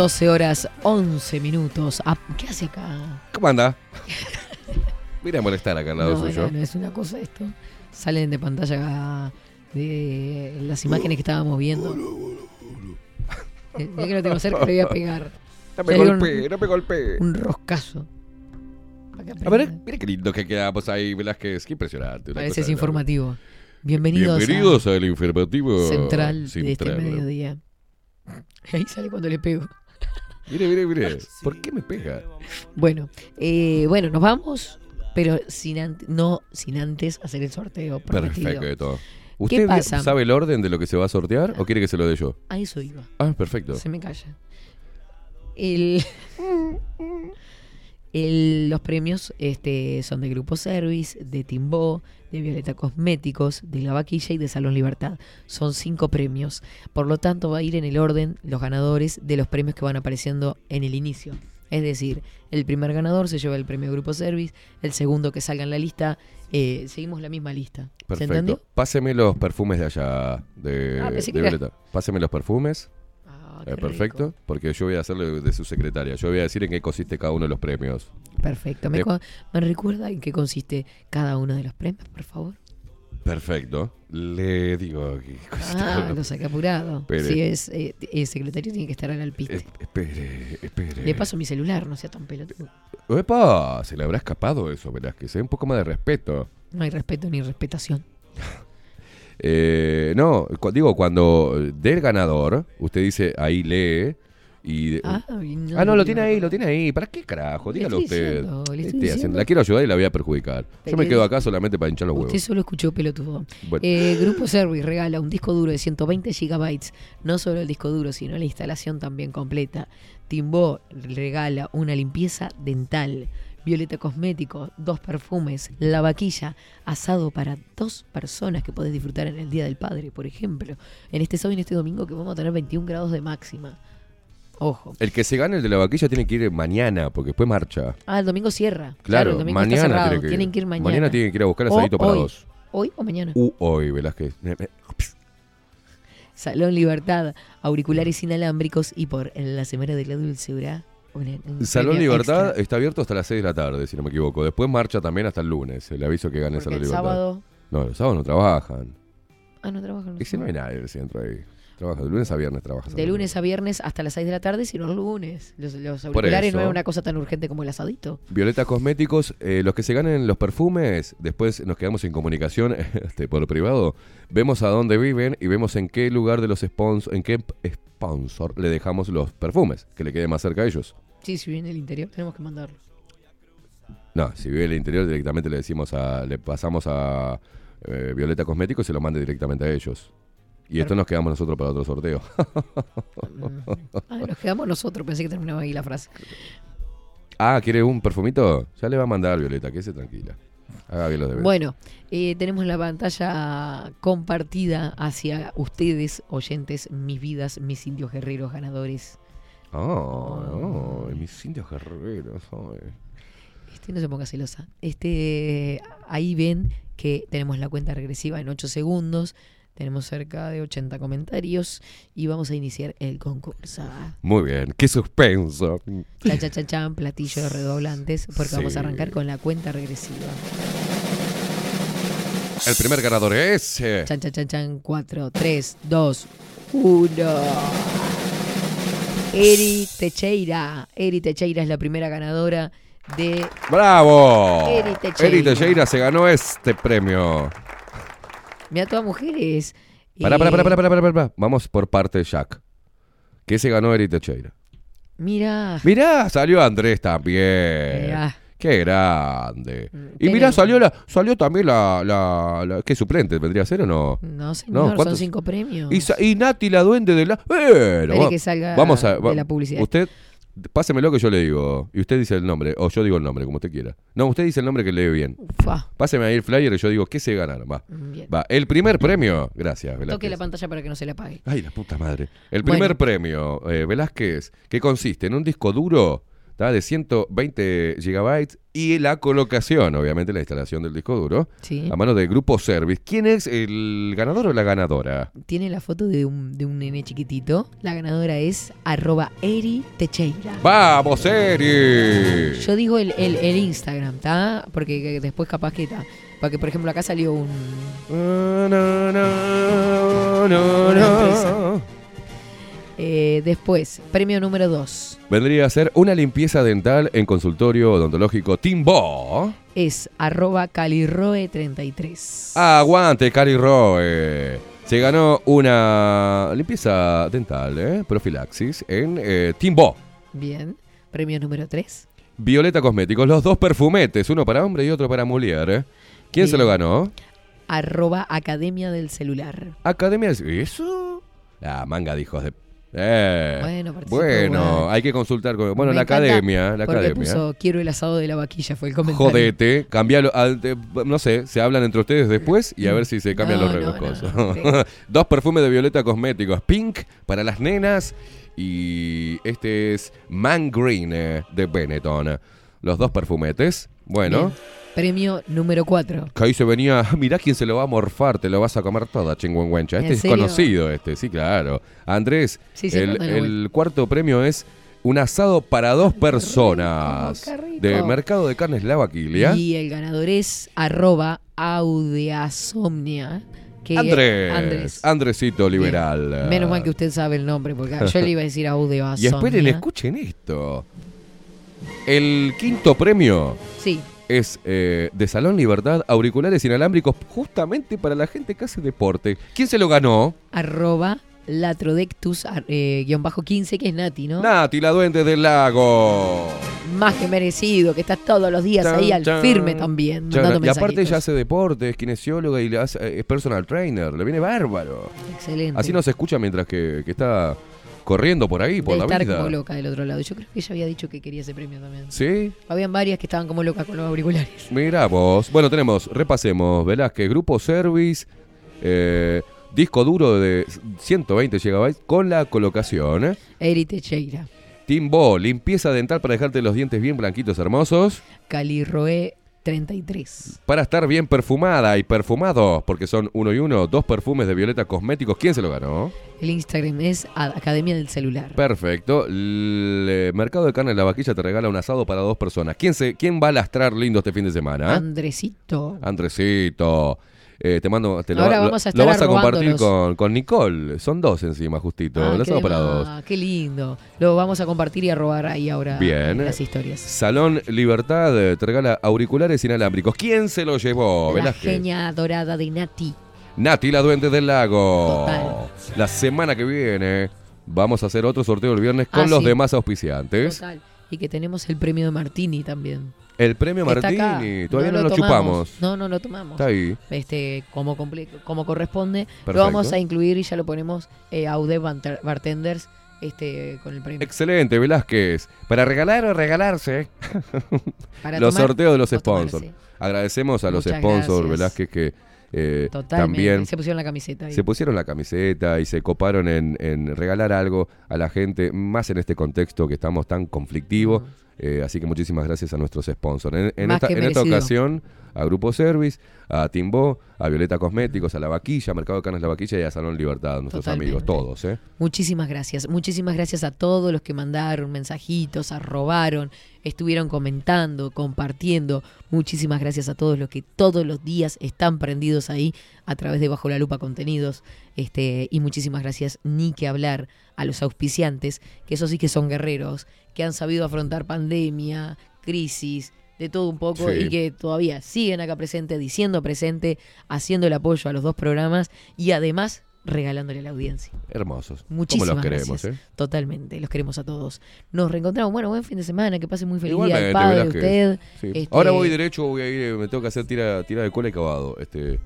12 horas 11 minutos. Ah, ¿Qué hace acá? ¿Cómo anda? Mira molestar acá al lado No, suyo. no, es una cosa esto. Salen de pantalla de las imágenes que estábamos viendo. Eh, Ya que lo tengo cerca, le voy a pegar. No me golpee, no me golpee. Un roscazo. A ver, mira qué lindo que quedamos ahí, Velázquez. Qué impresionante. Parece es informativo. Bienvenidos, Bienvenidos al informativo a Central de este Central. mediodía. Ahí sale cuando le pego. Mire, mire, mire. ¿Por qué me pega? Bueno, eh, bueno, nos vamos, pero sin ante- no sin antes hacer el sorteo. prometido. Perfecto. ¿Qué ¿Usted pasa? sabe el orden de lo que se va a sortear o quiere que se lo dé yo? A eso iba. Ah, perfecto. Se me calla. El, el- los premios este, son de Grupo Service, de Timbó, de Violeta Cosméticos, de La Vaquilla y de Salón Libertad. Son cinco premios. Por lo tanto, va a ir en el orden los ganadores de los premios que van apareciendo en el inicio. Es decir, el primer ganador se lleva el premio Grupo Service, el segundo que salga en la lista, eh, seguimos la misma lista. ¿Se entendió? Páseme los perfumes de allá, de, Ah, de Violeta. Páseme los perfumes. Eh, perfecto, porque yo voy a hacerle de su secretaria. Yo voy a decir en qué consiste cada uno de los premios. Perfecto. ¿Me, Eh, co- ¿Me recuerda en qué consiste cada uno de los premios, por favor? Perfecto. Le digo que Ah, lo saqué apurado. Espere. Si es eh, eh, secretario, tiene que estar al alpiste. Es- espere, espere. Le paso mi celular, no sea tan pelotudo. ¡Epa! Se le habrá escapado eso, Velázquez. ¿eh? Un poco más de respeto. No hay respeto ni respetación. Eh, no, cu- digo, cuando del ganador, usted dice, ahí lee, Y Ah, no ah, no, lo tiene ahí, lo tiene ahí. ¿Para qué carajo? Dígalo usted. diciendo, le ¿Qué estoy haciendo? diciendo. La quiero ayudar y la voy a perjudicar. Yo me quedo acá solamente para hinchar los huevos. Usted solo escuchó pelotudo. Bueno. Eh, Grupo Service regala un disco duro de 120 gigabytes. No solo el disco duro, sino la instalación también completa. Timbó regala una limpieza dental. Violeta Cosméticos, dos perfumes, la vaquilla, asado para dos personas que podés disfrutar en el Día del Padre, por ejemplo. En este sábado y en este domingo que vamos a tener 21 grados de máxima. Ojo. El que se gane el de la vaquilla tiene que ir mañana, porque después marcha. Ah, el domingo cierra. Claro, el domingo mañana está tiene que ir. Tienen que ir mañana. Mañana tienen que ir a buscar O asadito para hoy. dos. ¿Hoy o mañana? U hoy, Velázquez. Salón Libertad, auriculares inalámbricos y por la Semana de la Dulzura. Una- un Salón Libertad extra. está abierto hasta las 6 de la tarde, si no me equivoco. Después marcha también hasta el lunes. Le aviso que gane Porque Salón el Libertad. sábado- No, los sábados no trabajan. Ah, no trabajan si no hay nadie centro ahí. Trabaja de lunes a viernes, trabaja. De lunes a viernes hasta las 6 de la tarde, sino los lunes. Los, los auriculares no es una cosa tan urgente como el asadito. Violeta Cosméticos, eh, los que se ganen los perfumes, después nos quedamos en comunicación este, por privado, vemos a dónde viven y vemos en qué lugar de los sponsors, en qué sponsor le dejamos los perfumes, que le quede más cerca a ellos. Sí, si viene del interior, tenemos que mandarlo. No, si vive en el interior directamente le decimos a, le pasamos a eh, Violeta Cosméticos y se lo mande directamente a ellos. Y esto nos quedamos nosotros para otro sorteo. Ah, nos quedamos nosotros, pensé que terminaba ahí la frase. ah, ¿quiere un perfumito? Ya le va a mandar Violeta, quédese tranquila. Haga bien los deberes. Bueno, eh, tenemos la pantalla compartida hacia ustedes, oyentes, mis vidas, mis indios guerreros ganadores. Oh, oh, mis indios guerreros. ay. Este no se ponga celosa. Este, ahí ven que tenemos la cuenta regresiva en 8 segundos. Tenemos cerca de 80 comentarios y vamos a iniciar el concurso. Muy bien, qué suspenso. Cha, cha, cha, chan, platillos redoblantes, porque vamos a arrancar con la cuenta regresiva. El primer ganador es. eh, Chan, chan, chan, chan, 4, 3, 2, 1. Eri Techeira. Eri Techeira es la primera ganadora de ¡Bravo! Eri Teixeira. Eri Teixeira se ganó este premio. Mira, todas mujeres. Pará, Eh, pará, pará, pará, pará, pará, pará. Vamos por parte de Jack. ¿Qué se ganó Eri Teixeira? Mira. Mirá, salió Andrés también. Mirá. Qué grande. Y Tiene- mirá, salió la, salió también la, la, la- ¿qué suplente vendría a ser o no? No, señor, son ¿cuántos? cinco premios. Y, y Nati, la duende de la. Va- que salga vamos a, de va- la publicidad. Usted, pásemelo que yo le digo. Y usted dice el nombre. O yo digo el nombre, como usted quiera. No, usted dice el nombre que lee bien. Fa. Páseme ahí el flyer y yo digo, ¿qué se ganaron? Va. Bien. Va. El primer premio. Gracias, Toque Velázquez. la pantalla para que no se le apague. Ay, la puta madre. El Bueno. primer premio, eh, Velázquez, que consiste en un disco duro ¿tá? de 120 gigabytes y la colocación, obviamente, la instalación del disco duro, Sí. a mano de Grupo Service. ¿Quién es el ganador o la ganadora? Tiene la foto de un, de un nene chiquitito. La ganadora es arroba Eri Techeira. ¡Vamos, Eri! Yo digo el, el, el Instagram, ¿está? Porque que después capaz que está. Porque, por ejemplo, acá salió un... una empresa. Eh, después, premio número 2 Vendría a ser una limpieza dental en consultorio odontológico Timbo. es arroba caliroe33. Aguante, Cari Roe. Se ganó una limpieza dental, ¿eh? profilaxis, en eh, Timbo. Bien. Premio número 3 Violeta Cosméticos, los dos perfumetes, uno para hombre y otro para mujer. ¿eh? ¿Quién se lo ganó? arroba Academia del Celular. Academia. ¿Eso? La manga de hijos de. Eh, Bueno, bueno, hay que consultar con. Bueno, Me la academia. La academia. puso quiero el asado de la vaquilla, fue el comentario. Jodete, cambialo. al- de- no sé, se hablan entre ustedes después y a ver si se cambian No, los no, Dos perfumes de Violeta Cosméticos. Pink para las nenas y este es Man Green eh, de Benetton. Los dos perfumetes. Bueno. Bien. Premio número 4. Que ahí se venía, mirá quién se lo va a morfar, te lo vas a comer toda, chingüengüencha. ¿En Este es serio? conocido, este, sí, claro. Andrés, Sí, sí, el, el cuarto premio es un asado para dos personas rico. de Mercado de Carnes La Vaquilia. Y el ganador es arroba audiasomnia. Que Andrés, Andrés. Andresito Liberal. Menos mal que usted sabe el nombre, porque yo le iba a decir Y audiasomnia. esperen, escuchen esto. El quinto premio Sí, es eh, de Salón Libertad, auriculares inalámbricos, justamente para la gente que hace deporte. ¿Quién se lo ganó? arroba Latrodectus eh, guion bajo 15, que es Nati, ¿no? Nati, la duende del lago. Más que merecido, que estás todos los días ahí al Chan, firme también. Chan, y aparte ella hace deporte, es kinesióloga y le hace- es personal trainer. Le viene bárbaro. Excelente. Así no se escucha mientras que, que está corriendo por ahí, por Debe la estar vida. como loca del otro lado. Yo creo que ella había dicho que quería ese premio también. ¿Sí? Habían varias que estaban como locas con los auriculares. Mira vos. Bueno, tenemos, repasemos, Velázquez, Grupo Service, eh, disco duro de 120 GB con la colocación. ¿eh? Eri Teixeira. Timbo, limpieza dental para dejarte los dientes bien blanquitos, hermosos. Cali Roe 33. Para estar bien perfumada y perfumado, porque son uno y uno, dos perfumes de Violeta Cosméticos. ¿Quién se lo ganó? El Instagram es Academia del Celular. Perfecto. El Mercado de Carne en la Vaquilla te regala un asado para dos personas. ¿Quién, se, quién va a lastrar lindo este fin de semana? Andresito. Andresito. Eh, te mando, te lo, Ahora lo- vamos a lo estar vas a compartir con, con Nicole. Son dos encima, justito. Ah, qué para dos. Qué lindo. Lo vamos a compartir y a robar ahí ahora Bien. en las historias. Salón Libertad eh, te regala auriculares inalámbricos. ¿Quién se lo llevó? la Velázquez. genia dorada de Nati. Nati, la duende del lago. Total. La semana que viene vamos a hacer otro sorteo el viernes con Ah, los sí. demás auspiciantes. Total. Y que tenemos el premio de Martini también. El premio Está Martini, acá. todavía no, lo, chupamos. No, no lo tomamos. Está ahí. Este, como, como corresponde. Perfecto. Lo vamos a incluir y ya lo ponemos eh, a UD Banter- Bartenders este, con el premio. Excelente, Velázquez. Para regalar o regalarse. Para los tomar sorteos de los sponsors. tomarse. Agradecemos a los sponsors, gracias. Velázquez, que eh, también Se pusieron la camiseta ahí. se pusieron la camiseta y se coparon en, en regalar algo a la gente, más en este contexto que estamos tan conflictivo. Eh, así que muchísimas gracias a nuestros sponsors. En, esta, en ocasión, a Grupo Service, a Timbo, a Violeta Cosméticos, a La Vaquilla, Mercado de Carnes La Vaquilla y a Salón Libertad, nuestros Totalmente. amigos, todos. ¿eh? Muchísimas gracias. Muchísimas gracias a todos los que mandaron mensajitos, arrobaron, estuvieron comentando, compartiendo. Muchísimas gracias a todos los que todos los días están prendidos ahí a través de Bajo la Lupa Contenidos. Este, y muchísimas gracias, ni que hablar, a los auspiciantes, que esos sí que son guerreros, que han sabido afrontar pandemia, crisis, de todo un poco Sí. y que todavía siguen acá presente, diciendo presente, haciendo el apoyo a los dos programas y además regalándole a la audiencia. Hermosos. Muchísimas Como los queremos, gracias. ¿eh? Totalmente, los queremos a todos. Nos reencontramos, bueno, buen fin de semana, que pase muy feliz día Igualmente, padre, usted. Sí. este, Ahora voy derecho, voy a ir, eh, me tengo que hacer tira, tira de cola y cavado. Este,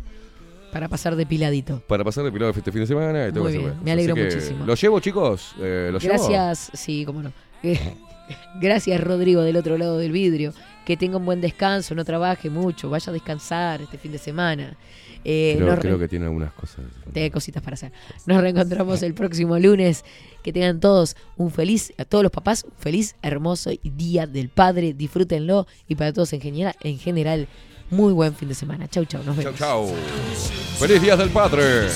Para pasar depiladito. para pasar de pilado este fin de semana. Muy que hacer bien, me alegro muchísimo. ¿Lo llevo, chicos? Eh, ¿Lo llevo? Gracias, sí, cómo no. Eh, Gracias, Rodrigo, del otro lado del vidrio. Que tenga un buen descanso, no trabaje mucho, vaya a descansar este fin de semana. Eh, Creo, nos re- creo que tiene algunas cosas. Tengo cositas para hacer. Nos reencontramos el próximo lunes. Que tengan todos un feliz, a todos los papás, un feliz, hermoso día del padre. Disfrútenlo. Y para todos en general, en general muy buen fin de semana. Chau, chau. Nos Chau, vemos. chau. Feliz Días del Padre.